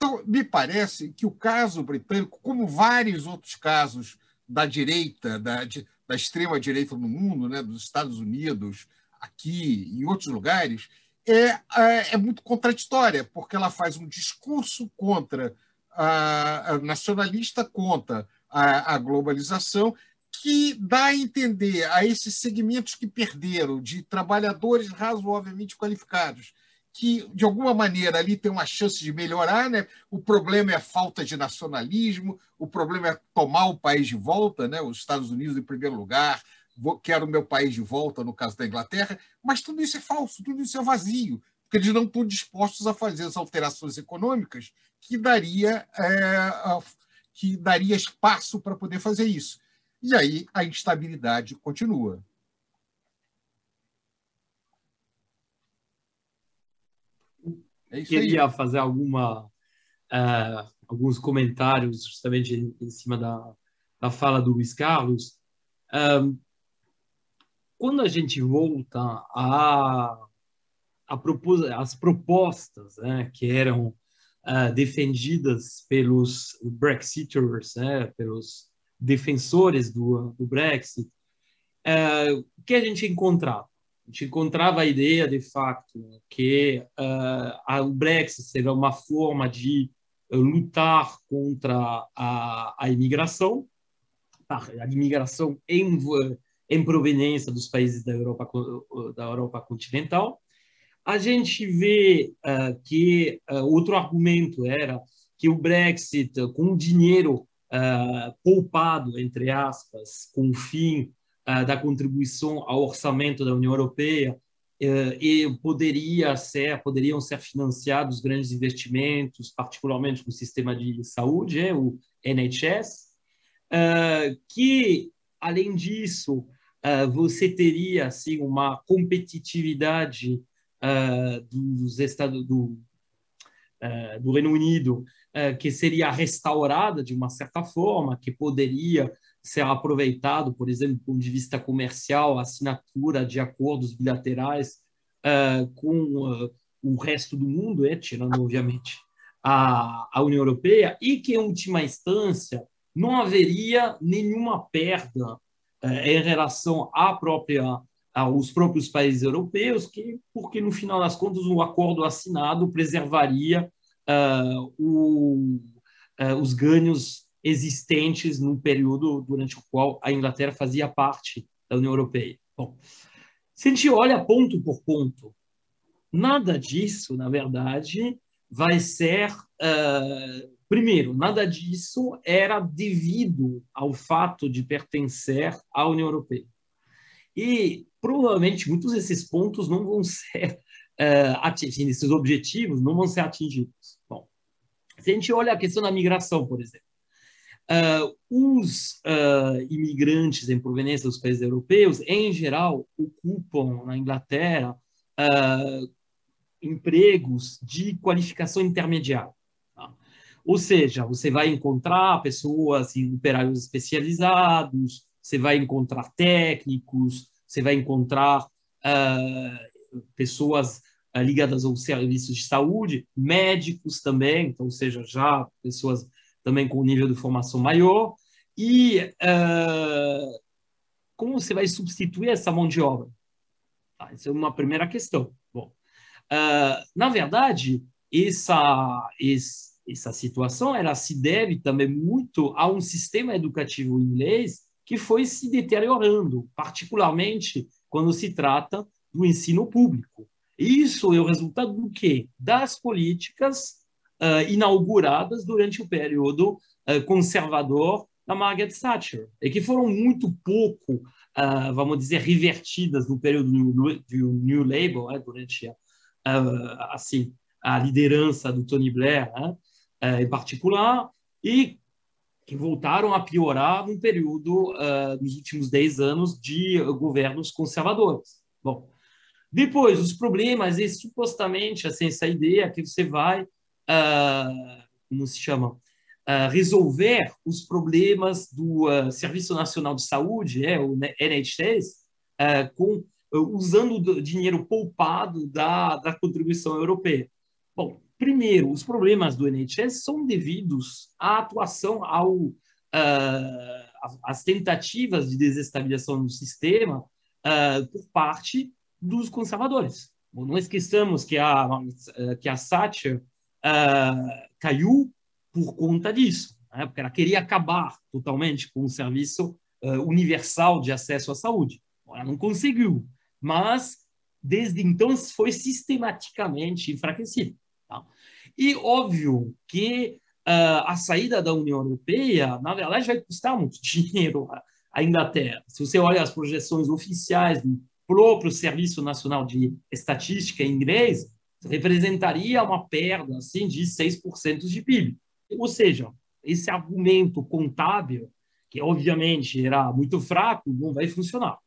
Então, me parece que o caso britânico, como vários outros casos da direita, da, da extrema-direita no mundo, né, dos Estados Unidos, aqui e em outros lugares, é, é, é, muito contraditória, porque ela faz um discurso contra a, a nacionalista, contra a, a, globalização, que dá a entender a esses segmentos que perderam, de trabalhadores razoavelmente qualificados, que, de alguma maneira, ali tem uma chance de melhorar. Né? O problema é a falta de nacionalismo, o problema é tomar o país de volta, né? os Estados Unidos em primeiro lugar, quero o meu país de volta, no caso da Inglaterra, mas tudo isso é falso, tudo isso é vazio, porque eles não estão dispostos a fazer as alterações econômicas que daria, é, que daria espaço para poder fazer isso. E aí a instabilidade continua. É Queria aí. fazer alguma, uh, alguns comentários justamente em, em cima da, da fala do Luiz Carlos. Um, quando a gente volta a, a propos, as propostas né, que eram uh, defendidas pelos Brexiters, né, pelos defensores do, do Brexit, uh, o que a gente encontrava? A gente encontrava a ideia, de fato, que uh, o Brexit seria uma forma de lutar contra a, a imigração, a imigração em, em proveniência dos países da Europa, da Europa continental. A gente vê uh, que outro argumento era que o Brexit, com o dinheiro poupado, entre aspas, com o fim da contribuição ao orçamento da União Europeia uh, e poderia ser, poderiam ser financiados grandes investimentos, particularmente no sistema de saúde, é, o NHS, eh, que, além disso, você teria assim, uma competitividade dos Estados do, do Reino Unido que seria restaurada de uma certa forma, que poderia ser aproveitado, por exemplo, do ponto de vista comercial, assinatura de acordos bilaterais uh, com uh, o resto do mundo, é, tirando, obviamente, a, a União Europeia, e que, em última instância, não haveria nenhuma perda uh, em relação à própria aos próprios países europeus, que, porque, no final das contas, o acordo assinado preservaria o, os ganhos existentes no período durante o qual a Inglaterra fazia parte da União Europeia. Bom, se a gente olha ponto por ponto, nada disso, na verdade, vai ser. Uh, primeiro, nada disso era devido ao fato de pertencer à União Europeia. E provavelmente muitos desses pontos não vão ser uh, atingidos, esses objetivos não vão ser atingidos. Bom, se a gente olha a questão da migração, por exemplo, Uh, os uh, imigrantes em proveniência dos países europeus, em geral, ocupam na Inglaterra uh, empregos de qualificação intermediária. Tá? Ou seja, você vai encontrar pessoas em operários especializados, você vai encontrar técnicos, você vai encontrar pessoas ligadas aos serviços de saúde, médicos também, então, ou seja, já pessoas também com um nível de formação maior. E uh, como você vai substituir essa mão de obra? Tá, essa é uma primeira questão. Bom, uh, na verdade, essa, essa situação ela se deve também muito a um sistema educativo inglês que foi se deteriorando, particularmente quando se trata do ensino público. Isso é o resultado do quê? Das políticas uh, inauguradas durante o período uh, conservador da Margaret Thatcher, e que foram muito pouco, uh, vamos dizer, revertidas no período do New Labour, né, durante a, assim, a liderança do Tony Blair, né, em particular, e que voltaram a piorar no período, uh, últimos 10 anos, de governos conservadores. Bom, depois, os problemas, e supostamente, assim, essa ideia que você vai uh, como se chama, uh, resolver os problemas do uh, Serviço Nacional de Saúde, é, o NHS, com, usando o dinheiro poupado da, da contribuição europeia. Bom, primeiro, os problemas do NHS são devidos à atuação ao as tentativas de desestabilização do sistema por parte dos conservadores. Não esqueçamos que a, que a Thatcher uh, caiu por conta disso, né? porque ela queria acabar totalmente com o serviço uh, universal de acesso à saúde. Ela não conseguiu, mas desde então foi sistematicamente enfraquecido. Tá? E óbvio que uh, a saída da União Europeia, na verdade, vai custar muito dinheiro à Inglaterra. Se você olha as projeções oficiais do próprio Serviço Nacional de Estatística inglês, representaria uma perda assim, de 6% de PIB. Ou seja, esse argumento contábil, que obviamente era muito fraco, não vai funcionar.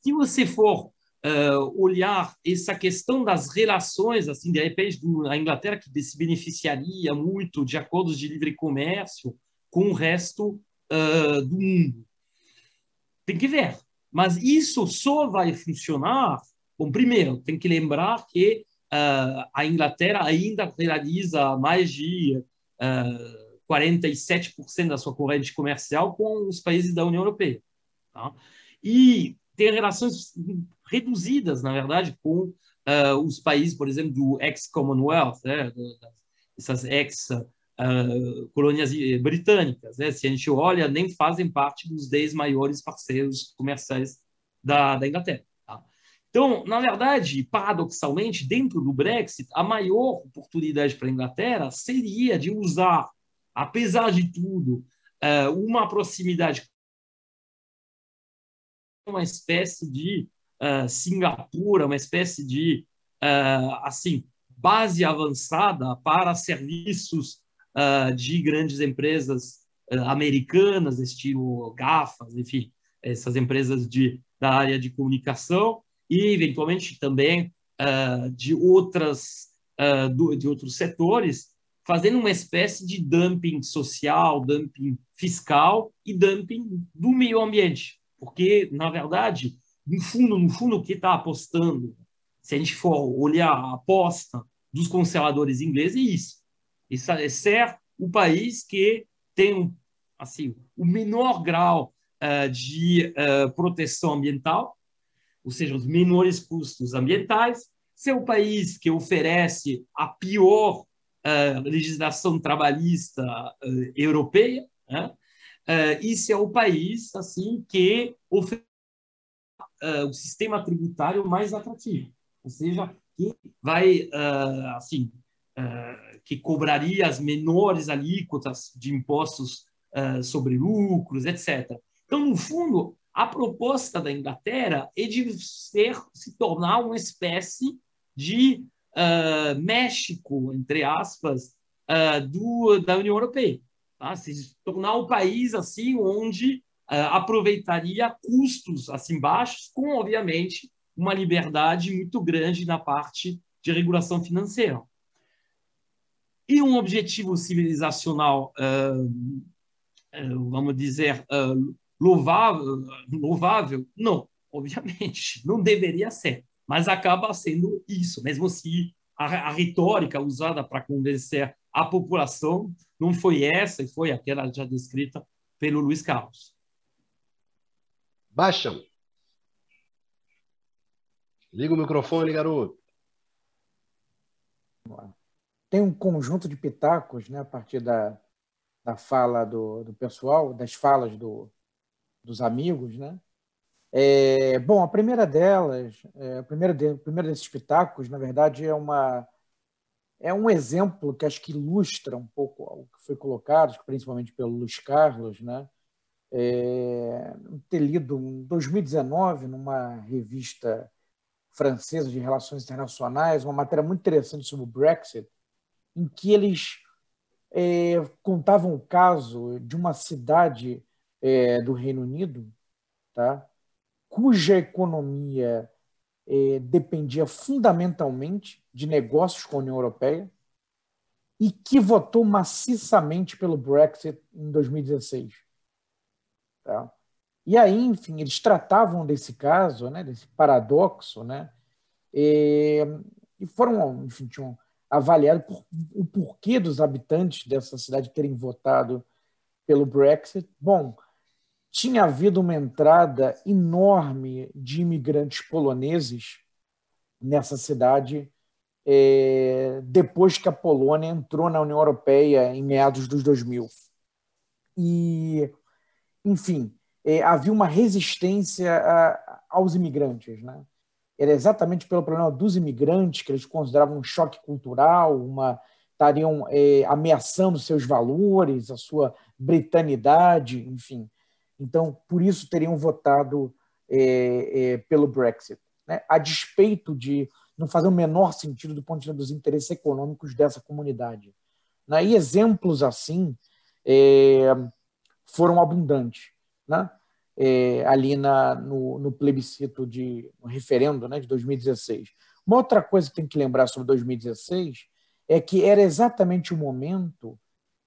Se você for uh, olhar essa questão das relações, assim, de repente, a Inglaterra que se beneficiaria muito de acordos de livre comércio com o resto uh, do mundo. Tem que ver. Mas isso só vai funcionar. Bom, primeiro, tem que lembrar que a Inglaterra ainda realiza mais de 47% da sua corrente comercial com os países da União Europeia. Tá? E tem relações reduzidas, na verdade, com uh, os países, por exemplo, do ex-Commonwealth, né, essas ex-colônias britânicas. Né, se a gente olha, nem fazem parte dos 10 maiores parceiros comerciais da, da Inglaterra. Então, na verdade, paradoxalmente, dentro do Brexit, a maior oportunidade para a Inglaterra seria de usar, apesar de tudo, uh, uma proximidade uma espécie de uh, Singapura, uma espécie de uh, assim base avançada para serviços uh, de grandes empresas americanas, estilo GAFAs, enfim, essas empresas de, da área de comunicação e, eventualmente, também de, outras, do, de outros setores, fazendo uma espécie de dumping social, dumping fiscal e dumping do meio ambiente. Porque, na verdade, no fundo, no fundo, o que está apostando, se a gente for olhar a aposta dos conservadores ingleses, é isso. Isso é ser o país que tem assim, o menor grau uh, de uh, proteção ambiental, ou seja, os menores custos ambientais, ser o país que oferece a pior uh, legislação trabalhista europeia, né? e ser o país assim que oferece uh, o sistema tributário mais atrativo, ou seja, que vai, uh, assim, uh, que cobraria as menores alíquotas de impostos sobre lucros, etc. Então, no fundo, a proposta da Inglaterra é de ser, se tornar uma espécie de México, entre aspas, do, da União Europeia. Tá? Se tornar um país assim onde uh, aproveitaria custos assim baixos, com, obviamente, uma liberdade muito grande na parte de regulação financeira. E um objetivo civilizacional, uh, uh, vamos dizer, louvável, louvável? Não, obviamente, não deveria ser, mas acaba sendo isso, mesmo se a, a retórica usada para convencer a população não foi essa, e foi aquela já descrita pelo Luiz Carlos. Baixam. Liga o microfone, garoto. Tem um conjunto de pitacos, né, a partir da, da fala do, do pessoal, das falas do, dos amigos, né? É, bom, a primeira delas, é, a primeira, de, a primeira desses pitacos, na verdade, é uma é um exemplo que acho que ilustra um pouco o que foi colocado, principalmente pelo Luiz Carlos, né? é, ter lido em 2019, numa revista francesa de relações internacionais, uma matéria muito interessante sobre o Brexit, em que eles é, contavam o caso de uma cidade é, do Reino Unido, tá? cuja economia é, dependia fundamentalmente de negócios com a União Europeia e que votou maciçamente pelo Brexit em 2016. Tá? E aí, enfim, eles tratavam desse caso, né, desse paradoxo, né, e, e foram, enfim, tinham avaliado por, o porquê dos habitantes dessa cidade terem votado pelo Brexit. Bom, tinha havido uma entrada enorme de imigrantes poloneses nessa cidade é, depois que a Polônia entrou na União Europeia em meados dos 2000. E, enfim, é, havia uma resistência a, aos imigrantes. Né? Era exatamente pelo problema dos imigrantes que eles consideravam um choque cultural, uma estariam é, ameaçando seus valores, a sua britanidade, enfim. Então, por isso teriam votado é, é, pelo Brexit, né? a despeito de não fazer o menor sentido do ponto de vista dos interesses econômicos dessa comunidade. Né? E exemplos assim é, foram abundantes. Né? É, ali na, no, no, plebiscito de no referendo né, de 2016. Uma outra coisa que tem que lembrar sobre 2016 é que era exatamente o momento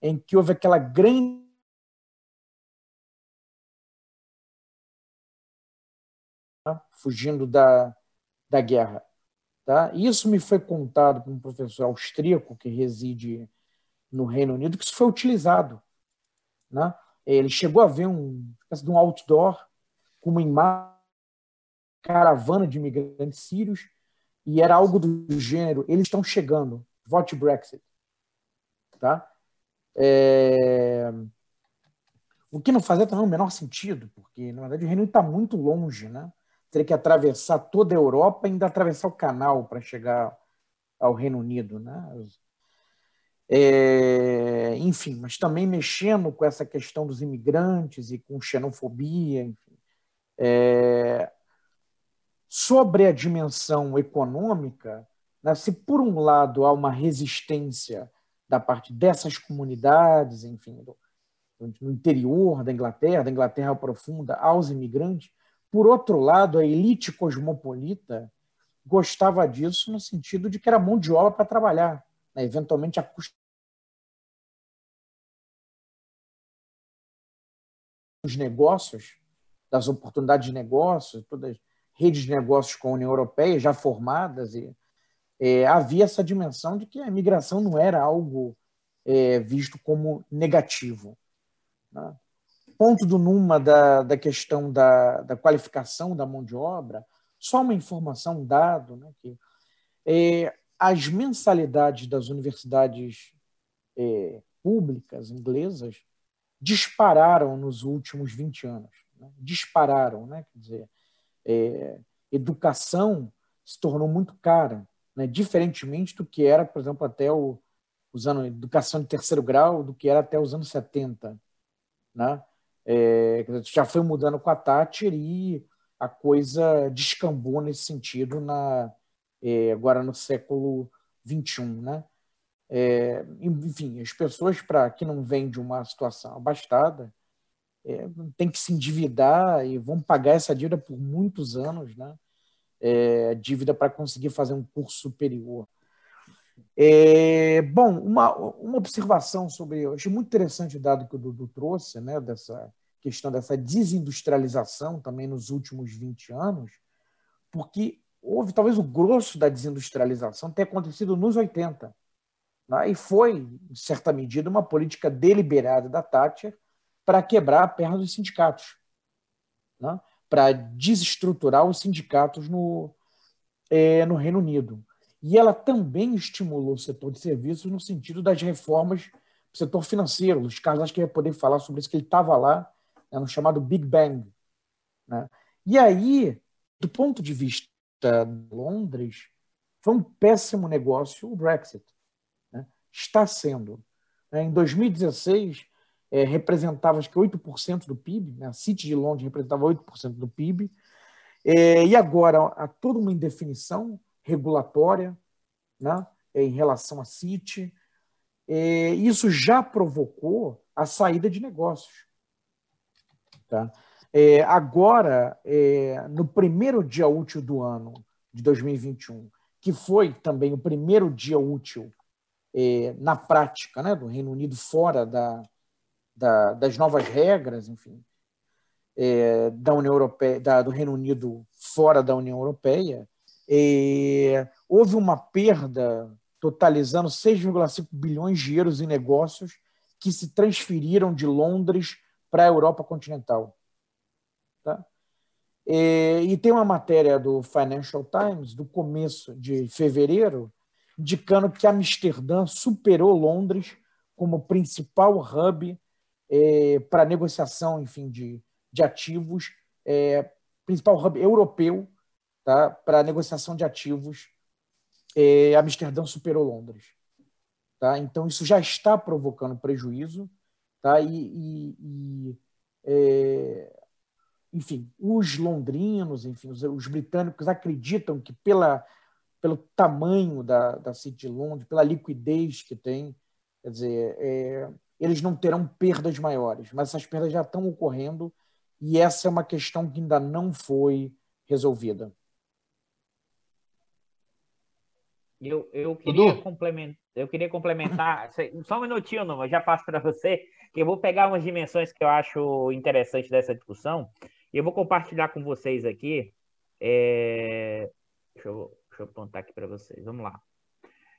em que houve aquela grande fugindo da, da guerra. Tá? Isso me foi contado por um professor austríaco que reside no Reino Unido, que isso foi utilizado. Né? Ele chegou a ver um, um outdoor com uma caravana de imigrantes sírios e era algo do gênero: eles estão chegando, vote Brexit. Tá? É... O que não fazia também o menor sentido, porque, na verdade, o Reino Unido está muito longe. Né? Teria que atravessar toda a Europa ainda atravessar o canal para chegar ao Reino Unido. Né? É, enfim, mas também mexendo com essa questão dos imigrantes e com xenofobia. Enfim. É, sobre a dimensão econômica, né, se por um lado há uma resistência da parte dessas comunidades, enfim, do, no interior da Inglaterra, da Inglaterra profunda, aos imigrantes, por outro lado, a elite cosmopolita gostava disso no sentido de que era mão de obra para trabalhar, né? eventualmente a custa dos negócios, das oportunidades de negócio, todas as redes de negócios com a União Europeia já formadas, e é, havia essa dimensão de que a imigração não era algo é, visto como negativo. Né? Ponto do Numa da, da questão da, da qualificação da mão de obra, só uma informação, um dado, né, que é, as mensalidades das universidades é, públicas inglesas dispararam nos últimos 20 anos. Né? Dispararam, né? quer dizer, é, educação se tornou muito cara, né? diferentemente do que era, por exemplo, até o, os anos, educação de terceiro grau, do que era até os anos 70. Né? É, já foi mudando com a Thatcher e a coisa descambou nesse sentido na, é, agora no século XXI. Né? É, enfim, as pessoas para que não vêm de uma situação abastada é, tem que se endividar e vão pagar essa dívida por muitos anos, né? É, dívida para conseguir fazer um curso superior. É, bom, uma, uma observação sobre. Eu achei muito interessante o dado que o Dudu trouxe, né, dessa questão dessa desindustrialização também nos últimos 20 anos, porque houve talvez o grosso da desindustrialização ter acontecido nos 80. Né, e foi, em certa medida, uma política deliberada da Thatcher para quebrar a perna dos sindicatos, né, para desestruturar os sindicatos no, é, no Reino Unido. E ela também estimulou o setor de serviços no sentido das reformas do setor financeiro. Os Carlos acho que ia poder falar sobre isso, que ele estava lá, né, no chamado Big Bang. Né? E aí, do ponto de vista de Londres, foi um péssimo negócio o Brexit. Né? Está sendo. Né? Em 2016, é, representava acho que 8% do PIB, né? a City de Londres representava 8% do PIB, é, e agora há toda uma indefinição regulatória né, em relação à City. É, isso já provocou a saída de negócios. Tá? É, agora, é, no primeiro dia útil do ano de 2021, que foi também o primeiro dia útil é, na prática né, do Reino Unido fora da, da, das novas regras, enfim, é, da União Europeia, da, do Reino Unido fora da União Europeia, é, houve uma perda totalizando 6,5 bilhões de euros em negócios que se transferiram de Londres para a Europa continental. É, e tem uma matéria do Financial Times, do começo de fevereiro, indicando que Amsterdã superou Londres como principal hub é, para negociação, enfim, de, de ativos, é, principal hub europeu tá, para negociação de ativos. É, Amsterdã superou Londres. Tá? Então, isso já está provocando prejuízo. Tá? E, e, e é, enfim, os londrinos, enfim, os, os, britânicos acreditam que pela, pelo tamanho da, da City de Londres, pela liquidez que tem, quer dizer, é, eles não terão perdas maiores, mas essas perdas já estão ocorrendo e essa é uma questão que ainda não foi resolvida. Eu, eu, queria, complementar, eu queria complementar, só um minutinho, não, eu já passo para você, que eu vou pegar umas dimensões que eu acho interessantes dessa discussão, e eu vou compartilhar com vocês aqui. É... Deixa, eu, deixa eu apontar aqui para vocês, vamos lá.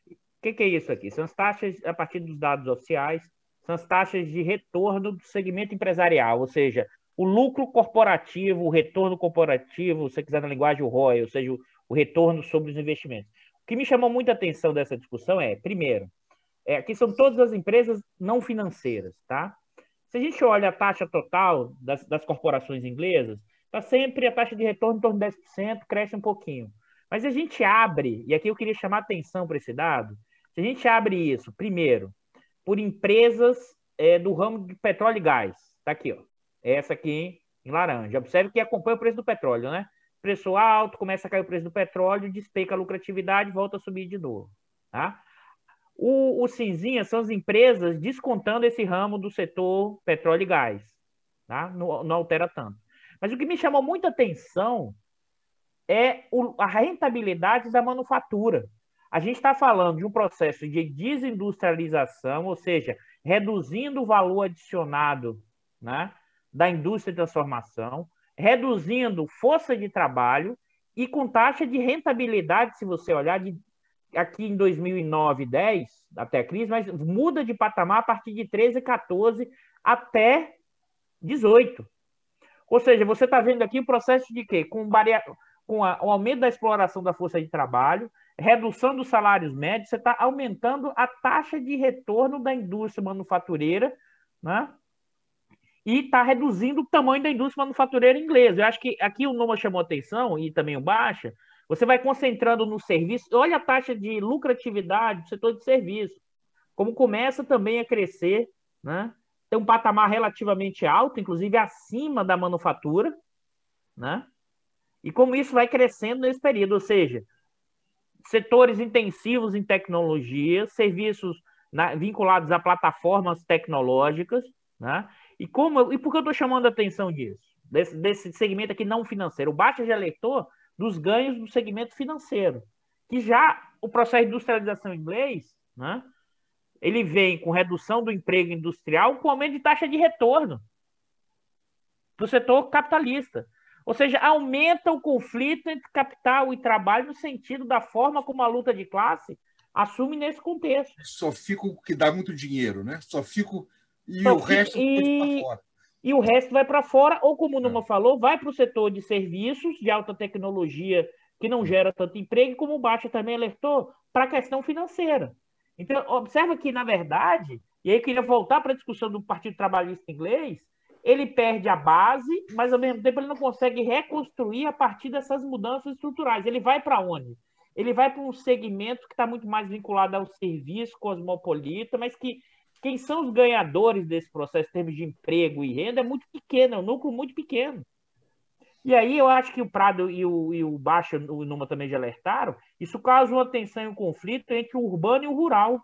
O que, que é isso aqui? São as taxas, a partir dos dados oficiais, são as taxas de retorno do segmento empresarial, ou seja, o lucro corporativo, o retorno corporativo, se você quiser na linguagem o ROI, ou seja, o, o retorno sobre os investimentos. O que me chamou muita atenção dessa discussão é, primeiro, é, aqui são todas as empresas não financeiras, tá? Se a gente olha a taxa total das, das corporações inglesas, está sempre a taxa de retorno em torno de 10%, cresce um pouquinho. Mas a gente abre, e aqui eu queria chamar atenção para esse dado, se a gente abre isso, primeiro, por empresas é, do ramo de petróleo e gás, está aqui, ó, essa aqui em laranja. Observe que acompanha o preço do petróleo, né? Preço alto, começa a cair o preço do petróleo, despeca a lucratividade, volta a subir de novo. Tá? O, o cinzinha são as empresas descontando esse ramo do setor petróleo e gás. Tá? Não, não altera tanto. Mas o que me chamou muita atenção é o, a rentabilidade da manufatura. A gente está falando de um processo de desindustrialização, ou seja, reduzindo o valor adicionado né, da indústria de transformação, reduzindo força de trabalho e com taxa de rentabilidade, se você olhar, de, aqui em 2009, 10, até a crise, mas muda de patamar a partir de 13, 14 até 18. Ou seja, você está vendo aqui o processo de quê? Com, com a, o aumento da exploração da força de trabalho, redução dos salários médios, você está aumentando a taxa de retorno da indústria manufatureira, né? E está reduzindo o tamanho da indústria manufatureira inglesa. Eu acho que aqui o Numa chamou atenção, e também o Baixa, você vai concentrando no serviço. Olha a taxa de lucratividade do setor de serviço, como começa também a crescer, né? tem um patamar relativamente alto, inclusive acima da manufatura, né? e como isso vai crescendo nesse período, ou seja, setores intensivos em tecnologia, serviços na, vinculados a plataformas tecnológicas, né? E, como, e por que eu estou chamando a atenção disso? Desse, desse segmento aqui não financeiro. O Baixa já alertou dos ganhos do segmento financeiro, que já o processo de industrialização inglês, né, ele vem com redução do emprego industrial com aumento de taxa de retorno para o setor capitalista. Ou seja, aumenta o conflito entre capital e trabalho no sentido da forma como a luta de classe assume nesse contexto. Só fica o que dá muito dinheiro, né? Só fico e o resto e, fora. E o resto vai para fora, ou como o Numa é. falou, vai para o setor de serviços de alta tecnologia que não gera tanto emprego, como o Baixa também alertou, para a questão financeira. Então, observa que, na verdade, e aí eu queria voltar para a discussão do Partido Trabalhista Inglês, ele perde a base, mas ao mesmo tempo ele não consegue reconstruir a partir dessas mudanças estruturais. Ele vai para onde? Ele vai para um segmento que está muito mais vinculado ao serviço cosmopolita, mas que quem são os ganhadores desse processo em termos de emprego e renda é muito pequeno, é um núcleo muito pequeno. E aí eu acho que o Prado e o, e o Baixa, o Numa também já alertaram, isso causa uma tensão e um conflito entre o urbano e o rural.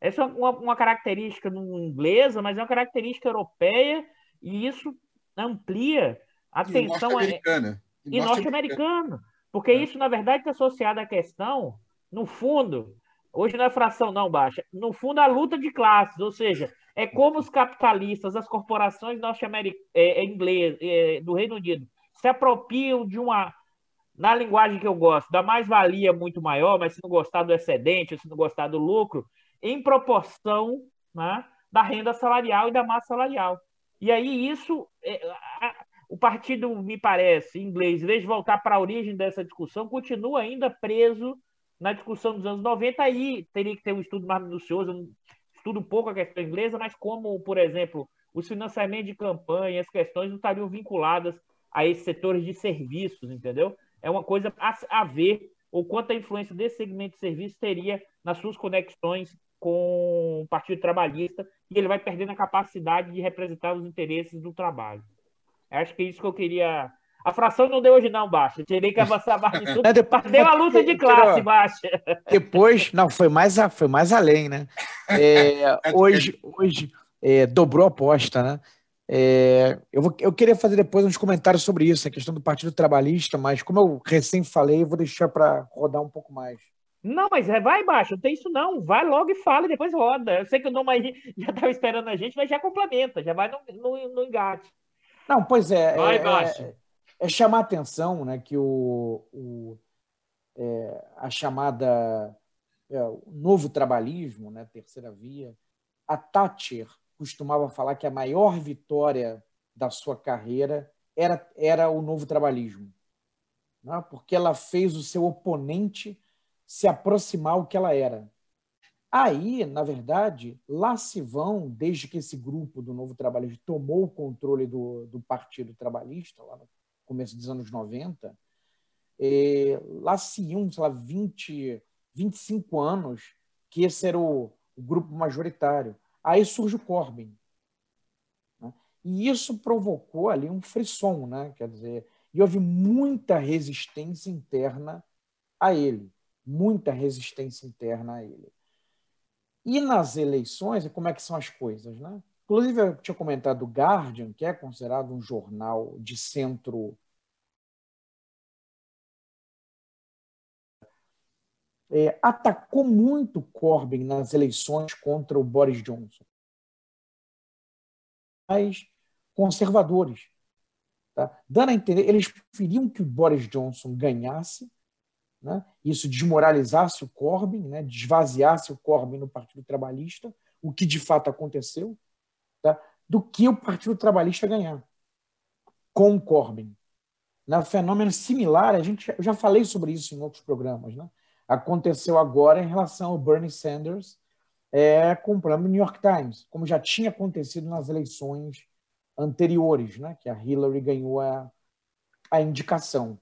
Essa é uma, uma característica inglesa, mas é uma característica europeia, e isso amplia a e tensão. Norte-americana. E norte-americana. Porque é. isso, na verdade, está associado à questão, no fundo, Hoje não é fração, não, baixa. No fundo, a luta de classes, ou seja, é como os capitalistas, as corporações norte-americanas, é, é, é, do Reino Unido, se apropriam de uma, na linguagem que eu gosto, da mais-valia muito maior, mas se não gostar do excedente, se não gostar do lucro, em proporção né, da renda salarial e da massa salarial. E aí isso, é, o partido, me parece, inglês, em vez de voltar para a origem dessa discussão, continua ainda preso na discussão dos anos 90. Aí teria que ter um estudo mais minucioso, estudo um pouco a questão inglesa, mas como, por exemplo, os financiamentos de campanha, as questões não estariam vinculadas a esses setores de serviços, entendeu? É uma coisa a, a ver o quanto a influência desse segmento de serviços teria nas suas conexões com o Partido Trabalhista e ele vai perdendo a capacidade de representar os interesses do trabalho. Acho que é isso que eu queria. A fração não deu hoje, não, Baixa. Teria que avançar mais de tudo. depois, deu a luta de classe, Baixa. Depois, não, foi mais, a, foi mais além, né? É, hoje hoje é, dobrou a aposta, né? É, eu, vou, eu queria fazer depois uns comentários sobre isso, a questão do Partido Trabalhista, mas como eu recém falei, eu vou deixar para rodar um pouco mais. Não, mas é, vai baixo, não tem isso não. Vai logo e fala e depois roda. Eu sei que o Noma aí já estava esperando a gente, mas já complementa, já vai no, no, no engate. Não, pois é. Vai é, baixo. É, chamar atenção né, que o, o é, a chamada é, o novo trabalhismo, né, terceira via, a Thatcher costumava falar que a maior vitória da sua carreira era, era o novo trabalhismo, né, porque ela fez o seu oponente se aproximar o que ela era. Aí, na verdade, lá se vão, desde que esse grupo do Novo Trabalhista tomou o controle do, do Partido Trabalhista, lá no começo dos anos 90, é, lá se iam, sei lá, 20, 25 anos que esse era o, o grupo majoritário. Aí surge o Corbyn. Né? E isso provocou ali um frisson, né? quer dizer, e houve muita resistência interna a ele muita resistência interna a ele. E nas eleições, como é que são as coisas, né? Inclusive, eu tinha comentado o Guardian, que é considerado um jornal de centro é, atacou muito Corbyn nas eleições contra o Boris Johnson. Mas conservadores. Tá? Dando a entender, eles preferiam que o Boris Johnson ganhasse né? isso desmoralizasse o Corbyn, né? desvaziasse o Corbyn no Partido Trabalhista, o que de fato aconteceu, tá? do que o Partido Trabalhista ganhar com o Corbyn. Né? Fenômeno similar, a gente, já falei sobre isso em outros programas, né? aconteceu agora em relação ao Bernie Sanders é, com o New York Times, como já tinha acontecido nas eleições anteriores, né? que a Hillary ganhou a, a indicação.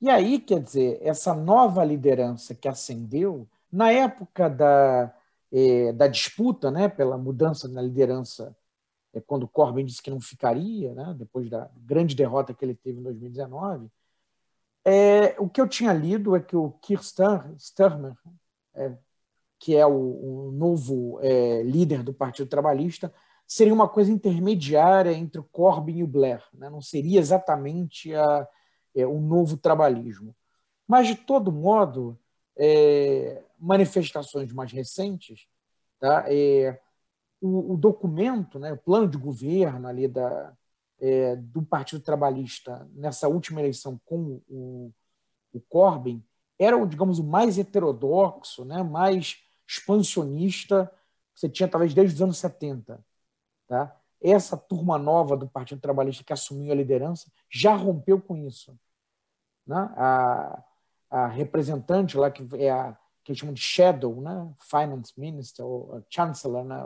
E aí, quer dizer, essa nova liderança que ascendeu, na época da, é, da disputa né, pela mudança na liderança, é, quando Corbyn disse que não ficaria, né, depois da grande derrota que ele teve em 2019, é, o que eu tinha lido é que o Keir Starmer, é, que é o, o novo é, líder do Partido Trabalhista, seria uma coisa intermediária entre o Corbyn e o Blair. Né? Não seria exatamente a é, um novo trabalhismo. Mas, de todo modo, é, manifestações mais recentes, tá? É, o, o, documento, né, o plano de governo ali da, é, do Partido Trabalhista nessa última eleição com o, o Corbyn era, digamos, o mais heterodoxo, né, mais expansionista que você tinha talvez desde os anos 70. Tá? essa turma nova do Partido Trabalhista que assumiu a liderança já rompeu com isso. Né? A, a representante lá, que é a que eles chamam de Shadow, né? Finance Minister, ou Chancellor, né?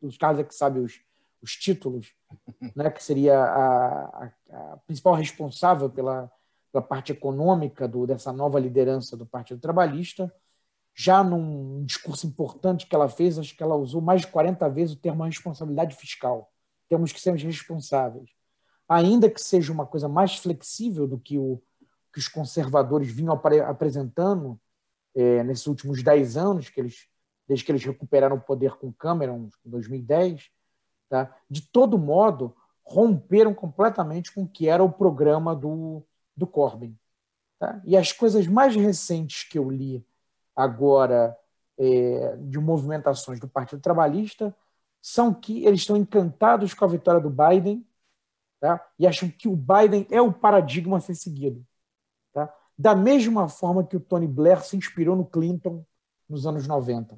os caras é que sabem os, os títulos, né? que seria a, a, a principal responsável pela, pela parte econômica do, dessa nova liderança do Partido Trabalhista, já num discurso importante que ela fez, acho que ela usou mais de 40 vezes o termo responsabilidade fiscal temos que ser responsáveis. Ainda que seja uma coisa mais flexível do que, o, que os conservadores vinham apresentando é, nesses últimos dez anos, que eles, desde que eles recuperaram o poder com Cameron em 2010, tá? de todo modo, romperam completamente com o que era o programa do, do Corbyn. Tá? E as coisas mais recentes que eu li agora é, de movimentações do Partido Trabalhista são que eles estão encantados com a vitória do Biden tá? e acham que o Biden é o paradigma a ser seguido. Da mesma forma que o Tony Blair se inspirou no Clinton nos anos 90.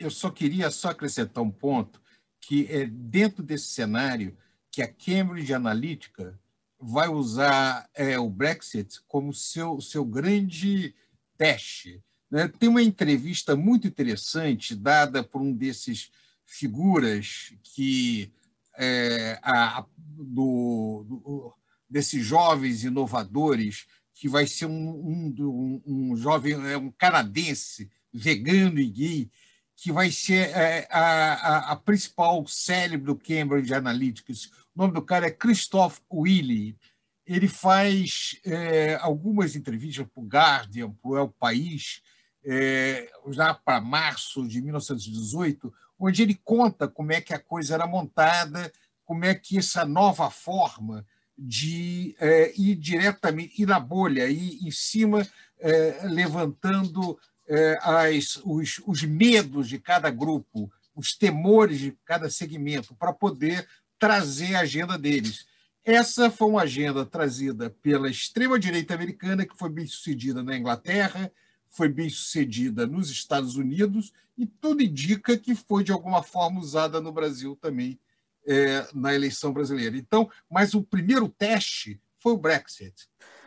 Eu só queria só acrescentar um ponto que é dentro desse cenário que a Cambridge Analytica vai usar é, o Brexit como seu, seu grande teste. Né? Tem uma entrevista muito interessante dada por um desses figuras que é, a, do, do, desses jovens inovadores que vai ser um, um, um, jovem, é, um canadense vegano e gay, que vai ser é, a, a, a, principal cérebro do Cambridge Analytica. O nome do cara é Christoph Willey. Ele faz é, algumas entrevistas para o Guardian, para o El País, é, já para março de 1918, onde ele conta como é que a coisa era montada, como é que essa nova forma de é, ir diretamente, ir na bolha, ir em cima, é, levantando é, as, os, os medos de cada grupo, os temores de cada segmento, para poder trazer a agenda deles. Essa foi uma agenda trazida pela extrema-direita americana, que foi bem sucedida na Inglaterra, foi bem sucedida nos Estados Unidos, e tudo indica que foi, de alguma forma, usada no Brasil também é, na eleição brasileira. Então, mas o primeiro teste foi o Brexit.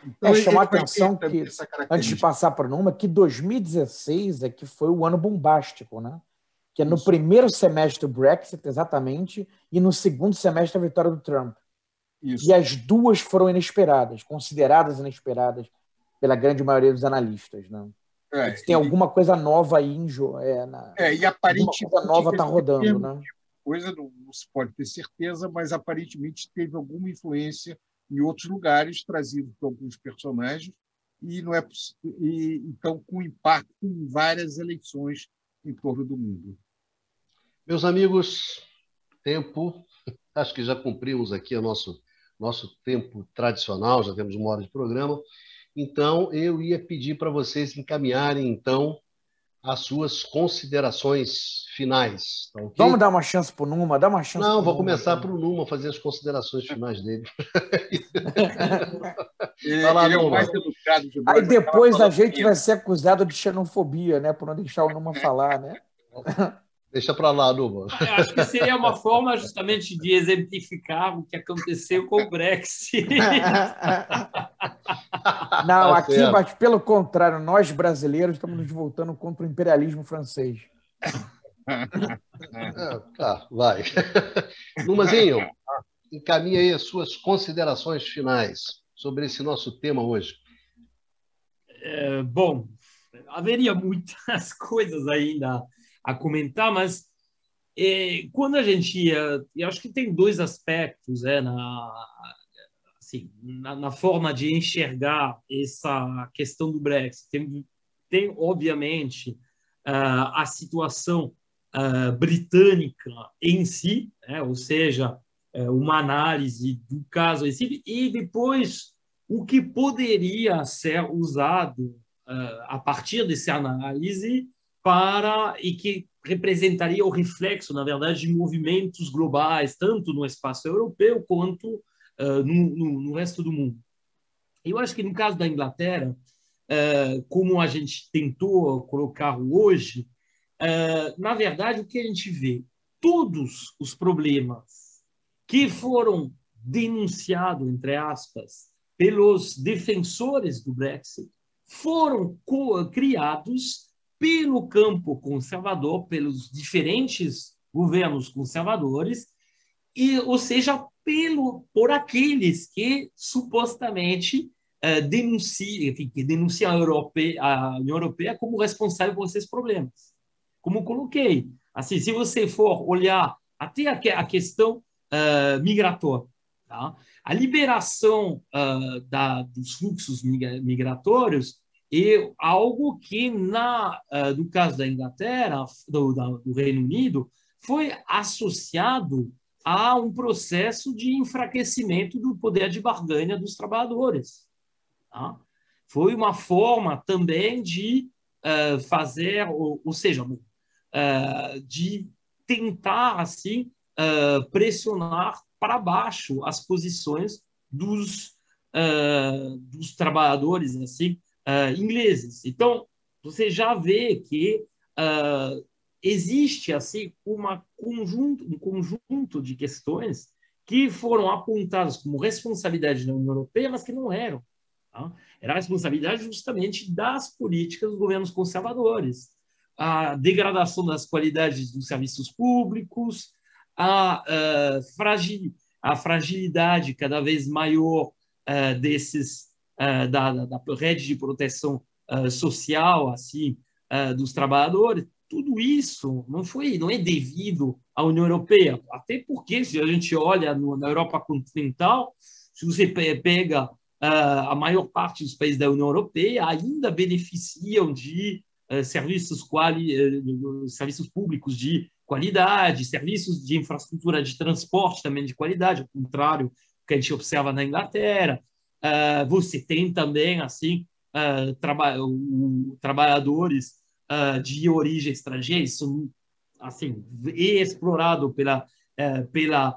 Então, é chamar a atenção que, antes de passar para o número, que 2016 é que foi o ano bombástico, né? Que é no Isso. primeiro semestre do Brexit, exatamente, e no segundo semestre a vitória do Trump. Isso. E as duas foram inesperadas, consideradas inesperadas pela grande maioria dos analistas, né? É, tem e... alguma coisa nova aí em é, na... é, e aparentemente alguma coisa nova está rodando, né? Coisa não, não se pode ter certeza, mas aparentemente teve alguma influência em outros lugares, trazido por alguns personagens, e não é e, então com impacto em várias eleições em torno do mundo. Meus amigos, tempo, acho que já cumprimos aqui o nosso nosso tempo tradicional, já temos uma hora de programa. Então, eu ia pedir para vocês encaminharem então as suas considerações finais. Tá okay? Vamos dar uma chance para o Numa, dá uma chance. Não, vou Numa, começar para o Numa fazer as considerações finais dele. ele, lá, ele é o mais educado de Aí depois a gente vai ser acusado de xenofobia, né? Por não deixar o Numa falar, né? Deixa para lá, Numa. Acho que seria uma forma justamente de exemplificar o que aconteceu com o Brexit. Não, tá aqui, mas pelo contrário, nós brasileiros estamos nos voltando contra o imperialismo francês. É, tá, vai. Numazinho, encaminha aí as suas considerações finais sobre esse nosso tema hoje. É, bom, haveria muitas coisas ainda a comentar, mas é, quando a gente ia, eu acho que tem dois aspectos é, na, assim, na, na, forma de enxergar essa questão do Brexit. Tem, tem obviamente, uh, a situação uh, britânica em si, né? ou seja, uh, uma análise do caso em si, e depois o que poderia ser usado a partir dessa análise para e que representaria o reflexo, na verdade, de movimentos globais, tanto no espaço europeu quanto uh, no, no, no, resto do mundo. Eu acho que no caso da Inglaterra, uh, como a gente tentou colocar hoje, uh, na verdade, o que a gente vê? Todos os problemas que foram denunciados, entre aspas, pelos defensores do Brexit, foram criados pelo campo conservador, pelos diferentes governos conservadores, e, ou seja, pelo, por aqueles que supostamente uh, denunciam, enfim, que denunciam a, Europe, a União Europeia como responsável por esses problemas. Como coloquei, assim, se você for olhar até a, a questão uh, migratória, tá? a liberação uh, da, dos fluxos migratórios e algo que, na, uh, no caso da Inglaterra, do, do Reino Unido, foi associado a um processo de enfraquecimento do poder de barganha dos trabalhadores. Tá? Foi uma forma também de uh, fazer, ou, ou seja, uh, de tentar assim uh, pressionar para baixo as posições dos, dos trabalhadores assim uh, ingleses. Então, você já vê que uh, existe assim uma conjunto, um conjunto de questões que foram apontadas como responsabilidade da União Europeia, mas que não eram. Tá? Era a responsabilidade justamente das políticas dos governos conservadores. A degradação das qualidades dos serviços públicos, a, uh, fragil, a fragilidade cada vez maior uh, desses da, da, rede de proteção social assim dos trabalhadores. Tudo isso não foi, não é devido à União Europeia, até porque se a gente olha no, na Europa continental, se você pega a maior parte dos países da União Europeia ainda beneficiam de serviços quali, serviços públicos de qualidade, serviços de infraestrutura de transporte também de qualidade, ao contrário do que a gente observa na Inglaterra. Uh, você tem também assim uh, traba trabalhadores uh, de origem estrangeira, isso assim explorado pela pela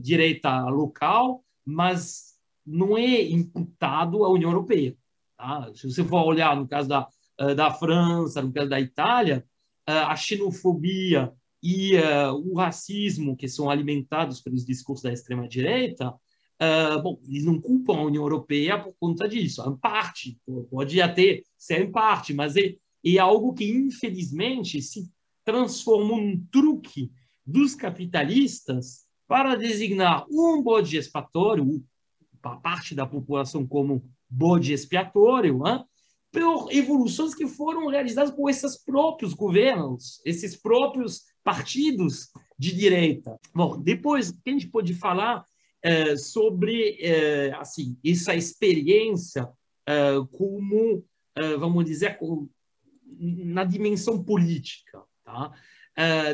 direita local, mas não é imputado à União Europeia. Tá? Se você for olhar no caso da da França, no caso da Itália, a xenofobia e o racismo que são alimentados pelos discursos da extrema direita, uh, bom, eles não culpam a União Europeia por conta disso. Em parte, pode até ser em parte, mas é, é algo que infelizmente se transformou num truque dos capitalistas para designar um bode expiatório, para parte da população como bode expiatório, hein? por evoluções que foram realizadas por esses próprios governos, esses próprios partidos de direita. Bom, depois a gente pode falar é, sobre é, assim essa experiência é, como vamos dizer na dimensão política, tá?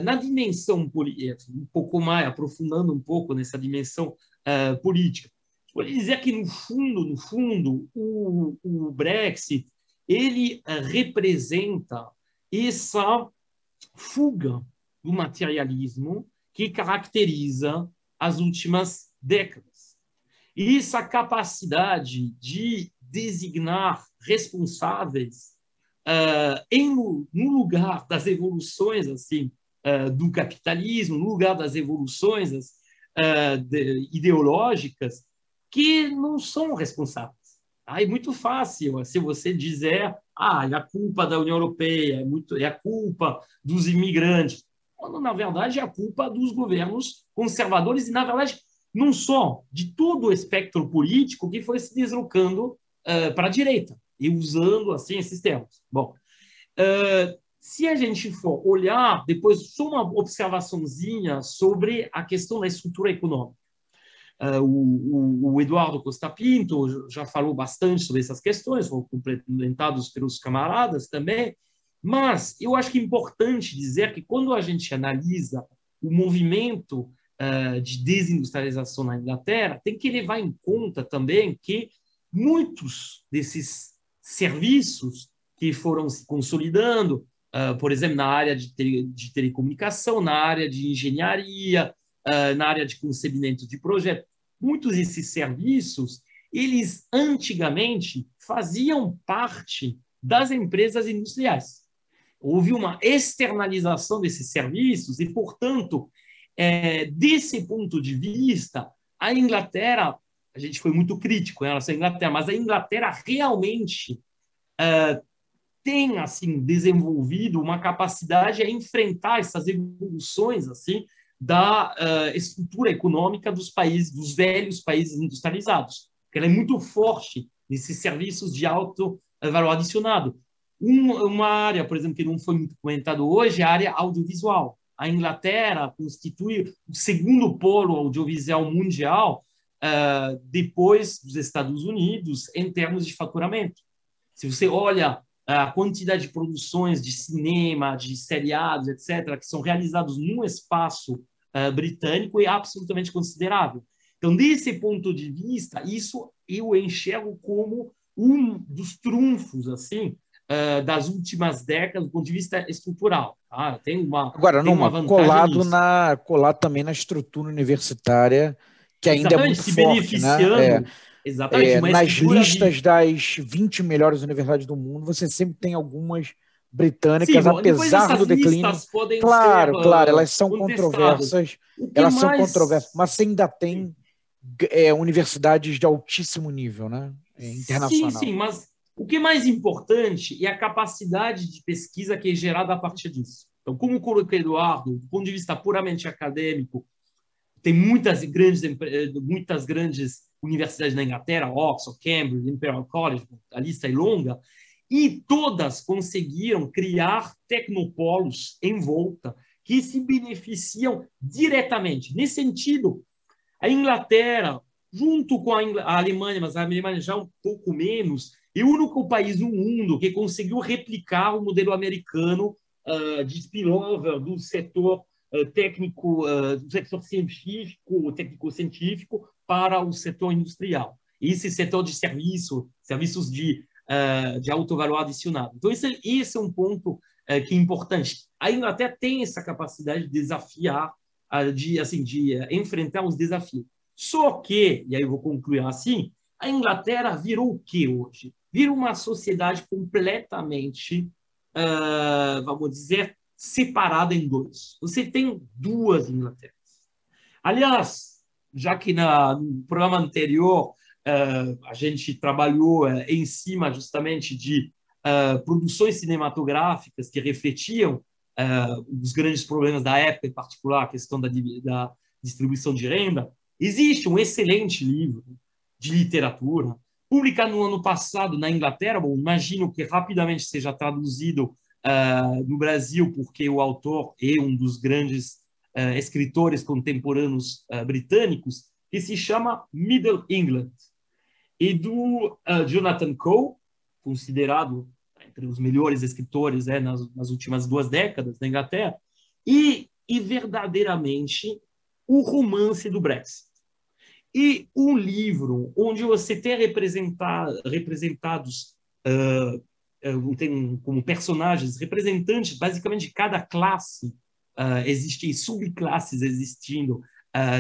Na dimensão política, um pouco mais aprofundando um pouco nessa dimensão política, pode dizer que no fundo, no fundo, o, o Brexit ele eh, representa essa fuga do materialismo que caracteriza as últimas décadas. E essa capacidade de designar responsáveis uh, em, no lugar das evoluções assim uh, do capitalismo, no lugar das evoluções uh, de, ideológicas que não são responsáveis. Aí é muito fácil, se você dizer, ah, é a culpa da União Europeia, é, muito, é a culpa dos imigrantes. Quando, na verdade, é a culpa dos governos conservadores e, na verdade, não só de todo o espectro político que foi se deslocando uh, para a direita e usando, assim, esses termos. Bom, uh, se a gente for olhar, depois, só uma observaçãozinha sobre a questão da estrutura econômica. Uh, o, o, Eduardo Costa Pinto já falou bastante sobre essas questões, foram complementados pelos camaradas também, mas eu acho que é importante dizer que quando a gente analisa o movimento uh, de desindustrialização na Inglaterra, tem que levar em conta também que muitos desses serviços que foram se consolidando, uh, por exemplo, na área de, de telecomunicação, na área de engenharia, Uh, na área de concebimento de projeto muitos desses serviços, eles antigamente faziam parte das empresas industriais. Houve uma externalização desses serviços e, portanto, é, desse ponto de vista, a Inglaterra, a gente foi muito crítico em relação à Inglaterra, mas a Inglaterra realmente é, tem assim desenvolvido uma capacidade a enfrentar essas evoluções assim da uh, estrutura econômica dos países, dos velhos países industrializados, que ela é muito forte nesses serviços de alto uh, valor adicionado. Um, uma área, por exemplo, que não foi muito comentado hoje, é a área audiovisual. A Inglaterra constitui o segundo polo audiovisual mundial uh, depois dos Estados Unidos em termos de faturamento. Se você olha a quantidade de produções de cinema, de seriados, etc., que são realizados num espaço uh, britânico é absolutamente considerável. Então, desse ponto de vista, isso eu enxergo como um dos trunfos assim uh, das últimas décadas do ponto de vista estrutural. Tá? Tem uma agora tem uma colado nisso. na colado também na estrutura universitária que ainda é Exatamente, é muito forte, né? É. Exatamente. É, nas listas das 20 melhores universidades do mundo, você sempre tem algumas britânicas, Sim, apesar do declínio. Claro, ser, claro, elas são controversas. Elas mais... são controversas, mas você ainda tem é, universidades de altíssimo nível, né? É, internacional. Sim, sim, mas o que é mais importante é a capacidade de pesquisa que é gerada a partir disso. Então, como colocou Eduardo, do ponto de vista puramente acadêmico, tem muitas grandes, muitas grandes universidades na Inglaterra, Oxford, Cambridge, Imperial College, a lista é longa, e todas conseguiram criar tecnopolos em volta que se beneficiam diretamente. Nesse sentido, a Inglaterra, junto com a, Alemanha, mas a Alemanha já um pouco menos, é o único país no mundo que conseguiu replicar o modelo americano uh, de spillover do setor uh, técnico, uh, do setor científico, técnico-científico para o setor industrial. Esse setor de serviço, serviços de, de alto valor adicionado. Então, esse, esse é um ponto que é importante. A Inglaterra tem essa capacidade de desafiar, de, assim, de enfrentar os desafios. Só que, e aí eu vou concluir assim, a Inglaterra virou o que hoje? Virou uma sociedade completamente uh, vamos dizer, separada em dois. Você tem duas Inglaterras. Aliás, já que na, no programa anterior uh, a gente trabalhou uh, em cima justamente de produções cinematográficas que refletiam os grandes problemas da época, em particular a questão da, da distribuição de renda, existe um excelente livro de literatura publicado no ano passado na Inglaterra. Bom, imagino que rapidamente seja traduzido uh, no Brasil, porque o autor é um dos grandes uh, escritores contemporâneos uh, britânicos, que se chama Middle England, e do Jonathan Coe, considerado entre os melhores escritores é, nas, nas últimas duas décadas na Inglaterra, e, e verdadeiramente o romance do Brexit. E um livro onde você tem representados, uh, uh, tem como personagens, representantes basicamente de cada classe, uh, existem subclasses existindo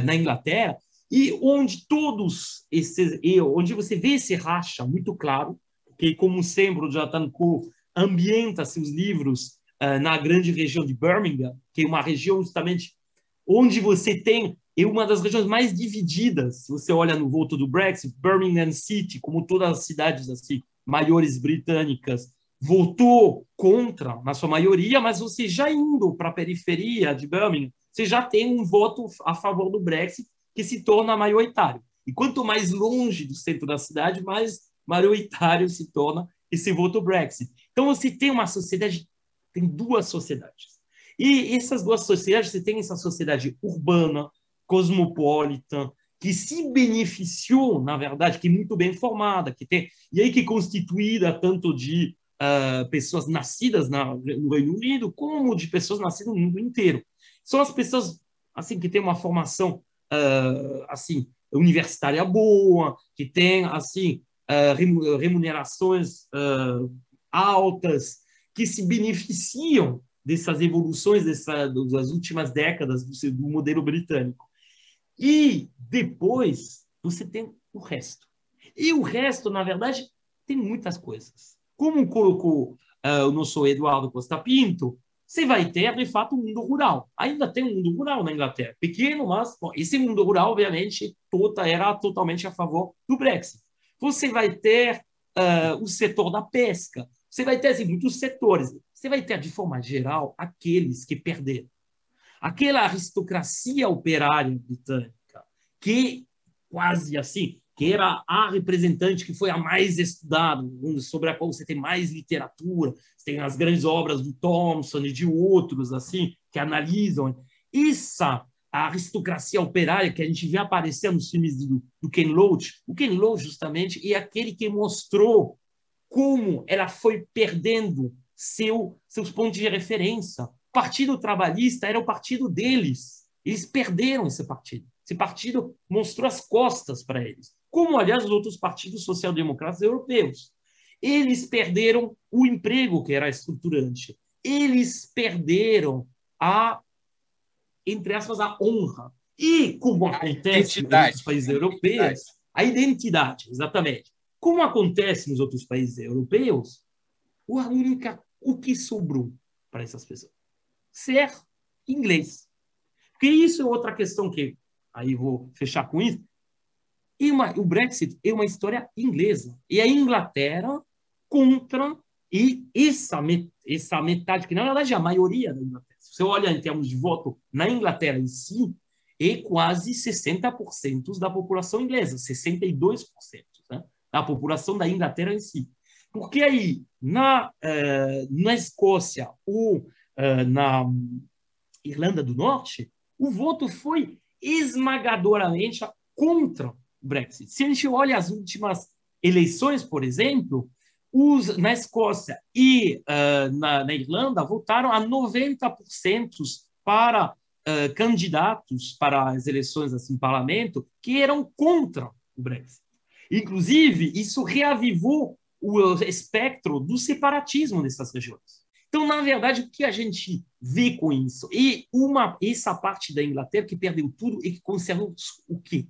na Inglaterra, e onde todos esses, onde você vê esse racha muito claro, que como sempre o Jonathan Coe ambienta seus livros na grande região de Birmingham, que é uma região justamente onde você tem e uma das regiões mais divididas, você olha no voto do Brexit, Birmingham City, como todas as cidades assim maiores britânicas, votou contra, na sua maioria, mas você já indo para a periferia de Birmingham, você já tem um voto a favor do Brexit que se torna maioritário. E quanto mais longe do centro da cidade, mais maioritário se torna esse voto Brexit. Então você tem uma sociedade, tem duas sociedades. E essas duas sociedades, você tem essa sociedade urbana, cosmopolita, que se beneficiou, na verdade, que é muito bem formada, que tem e aí que é constituída tanto de uh, pessoas nascidas na, no Reino Unido como de pessoas nascidas no mundo inteiro. São as pessoas assim que têm uma formação uh, assim universitária boa, que têm assim uh, remunerações altas, que se beneficiam dessas evoluções dessa, das últimas décadas do, do modelo britânico. E depois você tem o resto. E o resto, na verdade, tem muitas coisas. Como colocou uh, o nosso Eduardo Costa Pinto, você vai ter, de fato, um mundo rural. Ainda tem um mundo rural na Inglaterra. Pequeno, mas bom, esse mundo rural, obviamente, toda, era totalmente a favor do Brexit. Você vai ter uh, o setor da pesca. Você vai ter assim, muitos setores. Você vai ter, de forma geral, aqueles que perderam aquela aristocracia operária britânica, que quase assim, que era a representante que foi a mais estudada, sobre a qual você tem mais literatura, você tem as grandes obras do Thomson e de outros assim que analisam essa aristocracia operária que a gente vê aparecer nos filmes do, do Ken Loach. O Ken Loach justamente é aquele que mostrou como ela foi perdendo seu, seus pontos de referência, Partido Trabalhista era o partido deles. Eles perderam esse partido. Esse partido mostrou as costas para eles, como, aliás, os outros partidos social-democratas europeus. Eles perderam o emprego, que era estruturante. Eles perderam a, entre aspas, a honra. E, como acontece nos outros países europeus, a identidade, exatamente. Como acontece nos outros países europeus, a única o que sobrou para essas pessoas? Ser inglês. Porque isso é outra questão que, aí vou fechar com isso, e uma, o Brexit é uma história inglesa. E a Inglaterra contra e essa, essa metade, que na verdade é a maioria da Inglaterra. Se você olha em termos de voto na Inglaterra em si, é quase 60% da população inglesa, 62% né, da população da Inglaterra em si. Porque aí, na, uh, na Escócia ou uh, na Irlanda do Norte, o voto foi esmagadoramente contra Brexit. Se a gente olha as últimas eleições, por exemplo, os, na Escócia e uh, na, na, Irlanda votaram a 90% para uh, candidatos para as eleições assim, parlamento que eram contra o Brexit. Inclusive, isso reavivou o espectro do separatismo nessas regiões. Então, na verdade, o que a gente vê com isso? E uma, essa parte da Inglaterra que perdeu tudo e que conservou o quê?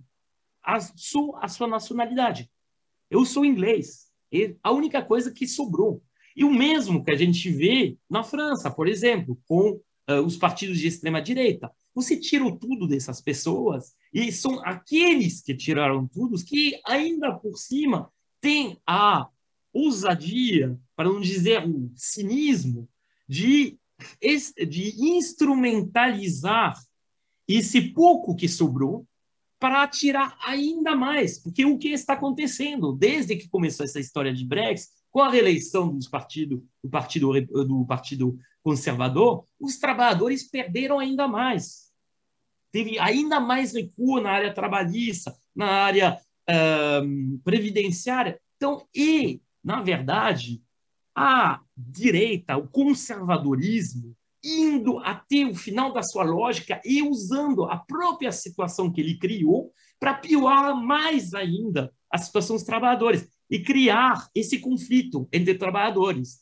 a, sua, a sua nacionalidade. Eu sou inglês. E a única coisa que sobrou. E o mesmo que a gente vê na França, por exemplo, com uh, os partidos de extrema-direita. Você tira tudo dessas pessoas e são aqueles que tiraram tudo que, ainda por cima, têm a ousadia, para não dizer o cinismo, de, de instrumentalizar esse pouco que sobrou para tirar ainda mais, porque o que está acontecendo desde que começou essa história de Brexit, com a reeleição dos partido, do, partido, do Partido Conservador, os trabalhadores perderam ainda mais. Teve ainda mais recuo na área trabalhista, na área previdenciária. Então, e, na verdade, a direita, o conservadorismo, indo até o final da sua lógica e usando a própria situação que ele criou para piorar mais ainda a situação dos trabalhadores e criar esse conflito entre trabalhadores,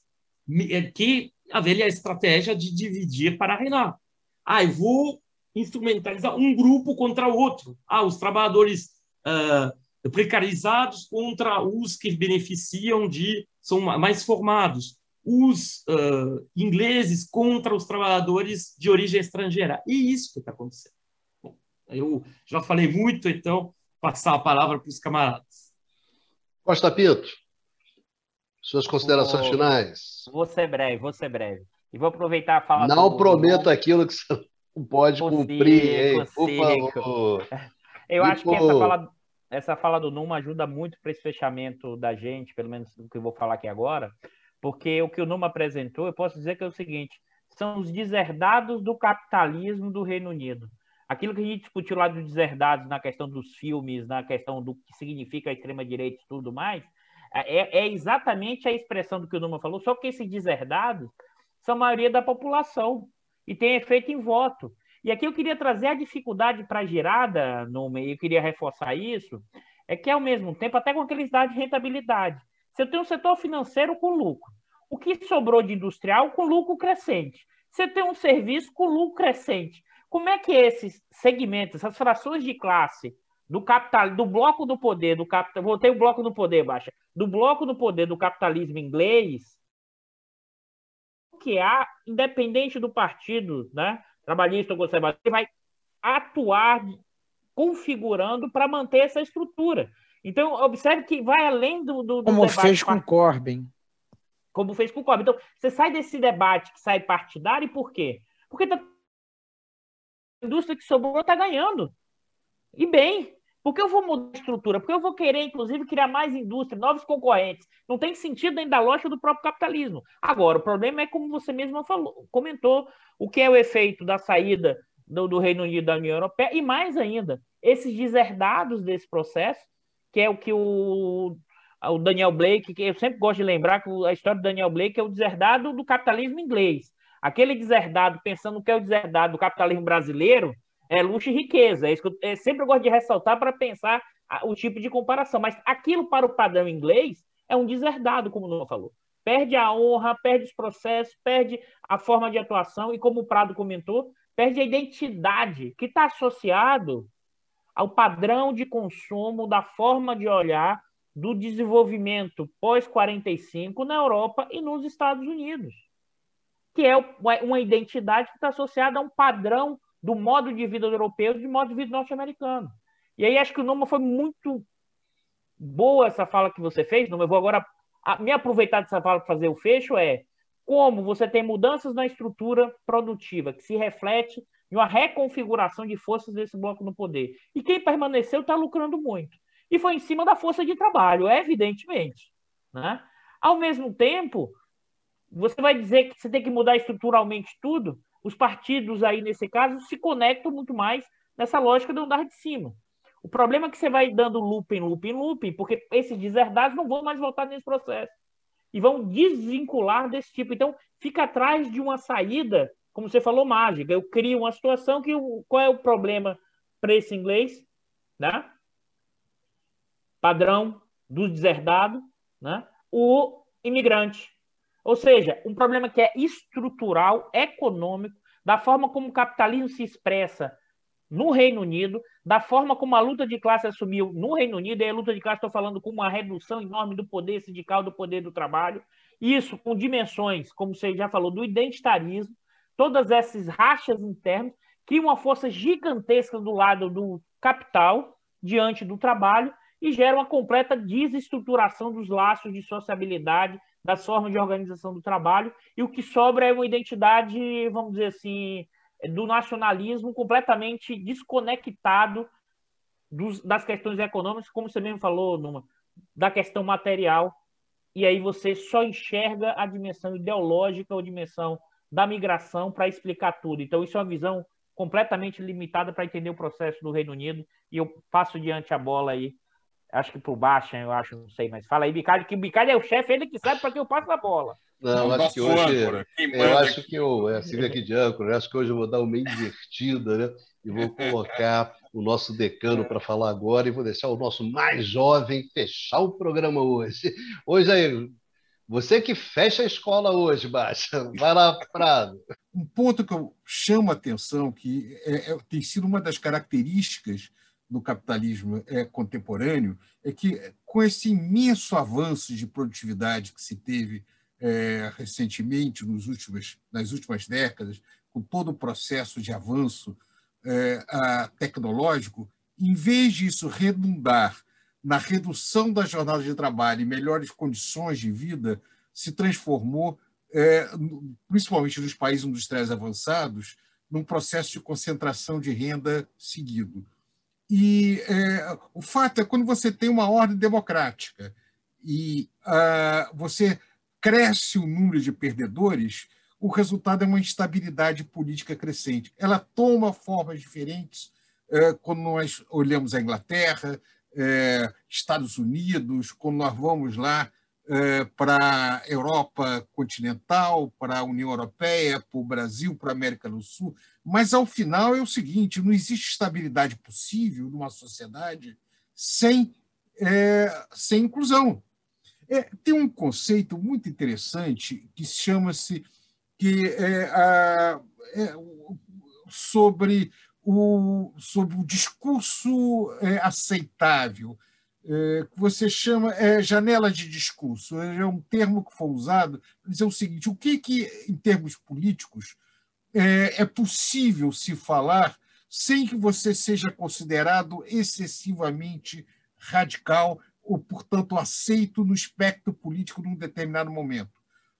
é, que a velha estratégia de dividir para reinar. Ah, eu vou instrumentalizar um grupo contra o outro. Ah, os trabalhadores uh, precarizados contra os que beneficiam de são mais formados os uh, ingleses contra os trabalhadores de origem estrangeira. E isso que está acontecendo. Bom, eu já falei muito, então, passar a palavra para os camaradas. Costa Pinto, suas considerações vou, finais. Vou ser breve, vou ser breve. E vou aproveitar a fala Não do, prometo aquilo que você não pode consigo, cumprir, hein? por favor. Eu e acho por... que essa fala, essa fala do Numa ajuda muito para esse fechamento da gente, pelo menos do que eu vou falar aqui agora, porque o que o Numa apresentou, eu posso dizer que é o seguinte: são os deserdados do capitalismo do Reino Unido. Aquilo que a gente discutiu lá dos deserdados na questão dos filmes, na questão do que significa a extrema-direita e tudo mais, é, é, exatamente a expressão do que o Numa falou, só que esses deserdados são a maioria da população e tem efeito em voto. E aqui eu queria trazer a dificuldade para a girada, Numa, e eu queria reforçar isso, é que ao mesmo tempo, até com aqueles dados de rentabilidade, você tem um setor financeiro com lucro. O que sobrou de industrial com lucro crescente. Você tem um serviço com lucro crescente. Como é que esses segmentos, essas frações de classe do capital, do bloco do poder, do capital, voltei o bloco do poder, baixa, do bloco do poder do capitalismo inglês, que há, independente do partido, né, trabalhista ou conservador, vai atuar configurando para manter essa estrutura. Então, observe que vai além do. do, do como fez com Corbyn. Como fez com Corbyn. Então, você sai desse debate que sai partidário, e por quê? Porque tá... a indústria que sobrou está ganhando. E bem. Porque eu vou mudar a estrutura? Porque eu vou querer, inclusive, criar mais indústria, novos concorrentes. Não tem sentido dentro da lógica do próprio capitalismo. Agora, o problema é, como você mesmo falou, comentou, o que é o efeito da saída do, do Reino Unido da União Europeia, e mais ainda, esses deserdados desse processo que é o que o, o Daniel Blake, que eu sempre gosto de lembrar que a história do Daniel Blake é o deserdado do capitalismo inglês. Aquele deserdado, pensando que é o deserdado do capitalismo brasileiro, é luxo e riqueza. É isso que eu, é, sempre gosto de ressaltar para pensar o tipo de comparação. Mas aquilo para o padrão inglês é um deserdado, como o Noah falou. Perde a honra, perde os processos, perde a forma de atuação e, como o Prado comentou, perde a identidade que está associado ao padrão de consumo, da forma de olhar do desenvolvimento pós-45 na Europa e nos Estados Unidos. que é uma identidade que está associada a um padrão do modo de vida europeu e do modo de vida norte-americano. E aí acho que o Numa foi muito boa essa fala que você fez, Numa. Eu vou agora me aproveitar dessa fala para fazer o fecho, é como você tem mudanças na estrutura produtiva, que se reflete em uma reconfiguração de forças desse bloco no poder. E quem permaneceu está lucrando muito. E foi em cima da força de trabalho, evidentemente. Né? Ao mesmo tempo, você vai dizer que você tem que mudar estruturalmente tudo, os partidos aí, nesse caso, se conectam muito mais nessa lógica do andar de cima. O problema é que você vai dando looping, looping, looping, porque esses deserdados não vão mais voltar nesse processo. E vão desvincular desse tipo. Então, fica atrás de uma saída, como você falou, mágica. Eu crio uma situação que. Qual é o problema para esse inglês? Né? Padrão do deserdado, né? o imigrante. Ou seja, um problema que é estrutural, econômico, da forma como o capitalismo se expressa no Reino Unido, da forma como a luta de classe assumiu no Reino Unido, e a luta de classe estou falando com uma redução enorme do poder sindical, do poder do trabalho, isso com dimensões, como você já falou, do identitarismo, todas essas rachas internas, criam uma força gigantesca do lado do capital diante do trabalho e gera uma completa desestruturação dos laços de sociabilidade, das formas de organização do trabalho, e o que sobra é uma identidade, vamos dizer assim, do nacionalismo completamente desconectado dos, das questões econômicas, como você mesmo falou, Numa, da questão material, e aí você só enxerga a dimensão ideológica ou dimensão da migração para explicar tudo. Então, isso é uma visão completamente limitada para entender o processo do Reino Unido, e eu passo diante a bola aí acho que pro Baixa, eu acho, não sei, mas fala aí, Bicalho, que o Bicalho é o chefe, ele que sabe para que eu passo a bola. Não, acho que hoje. Eu acho que eu. É, Silvia aqui de âncora, acho que hoje eu vou dar uma invertida, né? E vou colocar o nosso decano para falar agora e vou deixar o nosso mais jovem fechar o programa hoje. Hoje aí, você que fecha a escola hoje, Baixa. Vai lá, Prado. Um ponto que eu chamo a atenção, que é, é, tem sido uma das características do capitalismo é, contemporâneo é que, com esse imenso avanço de produtividade que se teve é, recentemente, nos últimos, nas últimas décadas, com todo o processo de avanço é, a, tecnológico, em vez disso redundar na redução da jornada de trabalho e melhores condições de vida, se transformou, é, principalmente nos países industriais avançados, num processo de concentração de renda seguido. E é, o fato é quando você tem uma ordem democrática e você cresce o número de perdedores, o resultado é uma instabilidade política crescente. Ela toma formas diferentes é, quando nós olhamos a Inglaterra, é, Estados Unidos, quando nós vamos lá é, para a Europa continental, para a União Europeia, para o Brasil, para a América do Sul. Mas, ao final, é o seguinte: não existe estabilidade possível numa sociedade sem, é, sem inclusão. É, tem um conceito muito interessante que chama-se que é, a, é, sobre, o, sobre o discurso é, aceitável é, que você chama é, janela de discurso. É um termo que foi usado para dizer o seguinte: o que, que em termos políticos, é, é possível se falar sem que você seja considerado excessivamente radical ou, portanto, aceito no espectro político num determinado momento.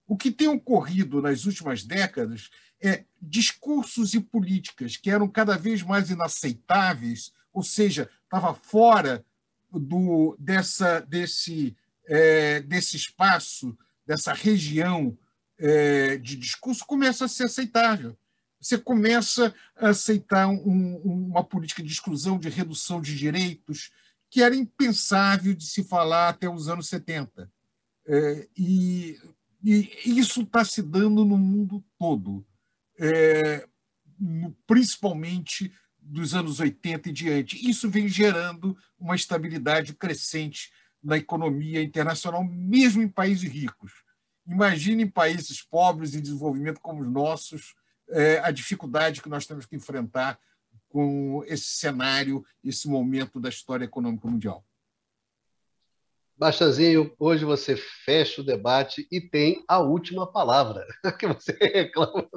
O que tem ocorrido nas últimas décadas é discursos e políticas que eram cada vez mais inaceitáveis, ou seja, estava fora do, dessa, desse, é, desse espaço, dessa região é, de discurso, começa a ser aceitável. Você começa a aceitar um, uma política de exclusão, de redução de direitos, que era impensável de se falar até os anos 70. É, e, e, isso está se dando no mundo todo, é, principalmente dos anos 80 e diante. Isso vem gerando uma estabilidade crescente na economia internacional, mesmo em países ricos. Imagine em países pobres em desenvolvimento como os nossos, é, a dificuldade que nós temos que enfrentar com esse cenário, esse momento da história econômica mundial. Bastazinho, hoje você fecha o debate e tem a última palavra, que você reclama.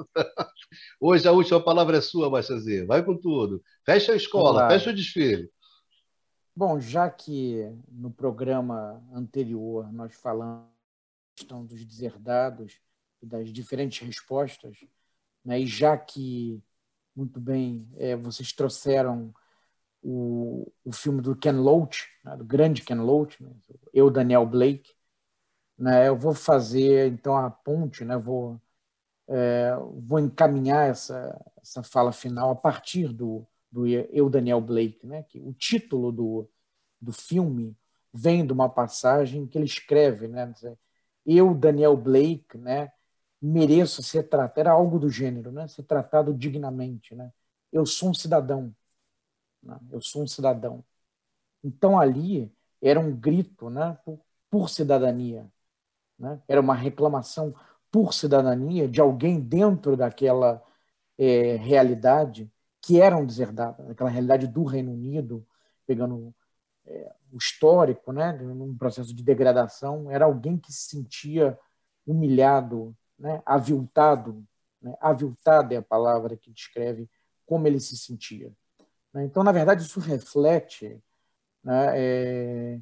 Hoje a última palavra é sua, Bastazinho. Vai com tudo. Fecha a escola, fecha o desfile. Bom, já que no programa anterior nós falamos dos deserdados e das diferentes respostas, né, e já que, muito bem, é, vocês trouxeram o, o filme do Ken Loach, né, do grande Ken Loach, né, eu, Daniel Blake. Né, eu vou fazer, então, a ponte, né, vou, é, vou encaminhar essa, essa fala final a partir do, do eu, Daniel Blake. Né, que o título do, do filme vem de uma passagem que ele escreve, né, eu, Daniel Blake, né, mereço ser tratado, era algo do gênero, né, ser tratado dignamente. Né, eu sou um cidadão, né? Eu sou um cidadão. Então ali era um grito né, por, por cidadania. Né? Era uma reclamação por cidadania de alguém dentro daquela é, realidade que era um deserdado, aquela realidade do Reino Unido, pegando é, o histórico, né, num processo de degradação, era alguém que se sentia humilhado, né, aviltado, né, aviltado é a palavra que descreve como ele se sentia. Né? Então, na verdade, isso reflete né, é,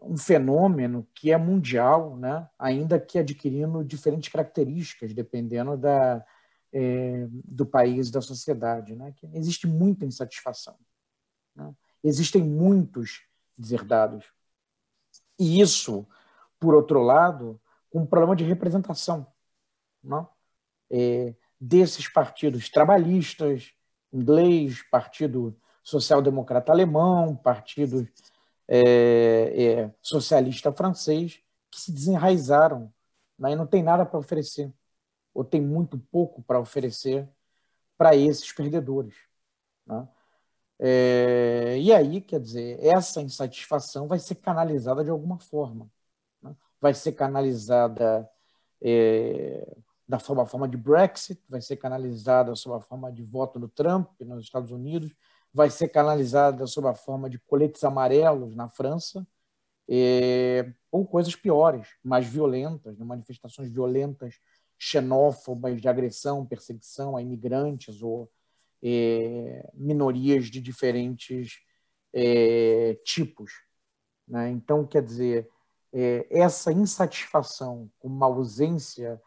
um fenômeno que é mundial, né, ainda que adquirindo diferentes características, dependendo da, é, do país, da sociedade. Né? Existe muita insatisfação. Né? Existem muitos deserdados. E isso, por outro lado, com um problema de representação né? é, desses partidos trabalhistas, inglês, Partido Social Democrata Alemão, Partido é, é, Socialista Francês, que se desenraizaram né, e não tem nada para oferecer, ou tem muito pouco para oferecer para esses perdedores. Né? É, e aí, quer dizer, essa insatisfação vai ser canalizada de alguma forma. Né? Vai ser canalizada é, da forma, forma de Brexit, vai ser canalizada sob a forma de voto no Trump nos Estados Unidos, vai ser canalizada sob a forma de coletes amarelos na França, é, ou coisas piores, mais violentas, né, manifestações violentas, xenófobas, de agressão, perseguição a imigrantes ou é, minorias de diferentes é, tipos. Né? Então, quer dizer, é, essa insatisfação com uma ausência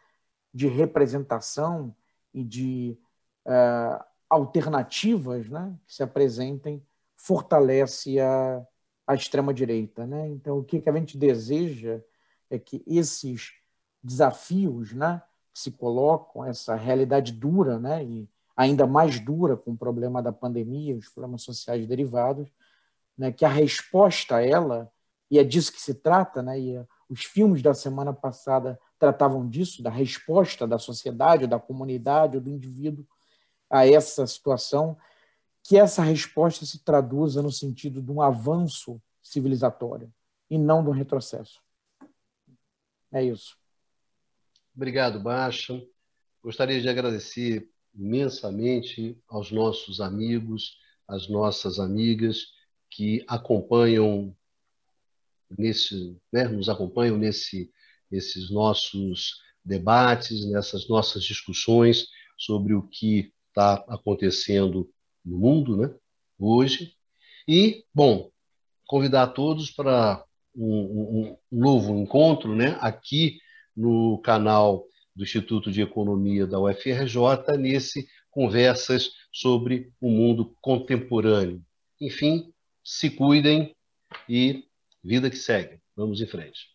de representação e de uh, alternativas né, que se apresentem fortalece a, a extrema-direita. Né? Então, o que, que a gente deseja é que esses desafios né, que se colocam, essa realidade dura né, e ainda mais dura com o problema da pandemia, os problemas sociais derivados, né, que a resposta a ela, e é disso que se trata, né, e os filmes da semana passada tratavam disso, da resposta da sociedade, da comunidade, do indivíduo a essa situação, que essa resposta se traduza no sentido de um avanço civilizatório e não de um retrocesso. É isso. Obrigado, Baixa. Gostaria de agradecer imensamente aos nossos amigos, às nossas amigas que acompanham nesse, né, nos acompanham nesse esses nossos debates, nessas nossas discussões sobre o que está acontecendo no mundo né, hoje. E, bom, convidar todos para um, um, um novo encontro né, aqui no canal do Instituto de Economia da UFRJ, nesse Conversas sobre o Mundo Contemporâneo. Enfim, se cuidem e vida que segue. Vamos em frente.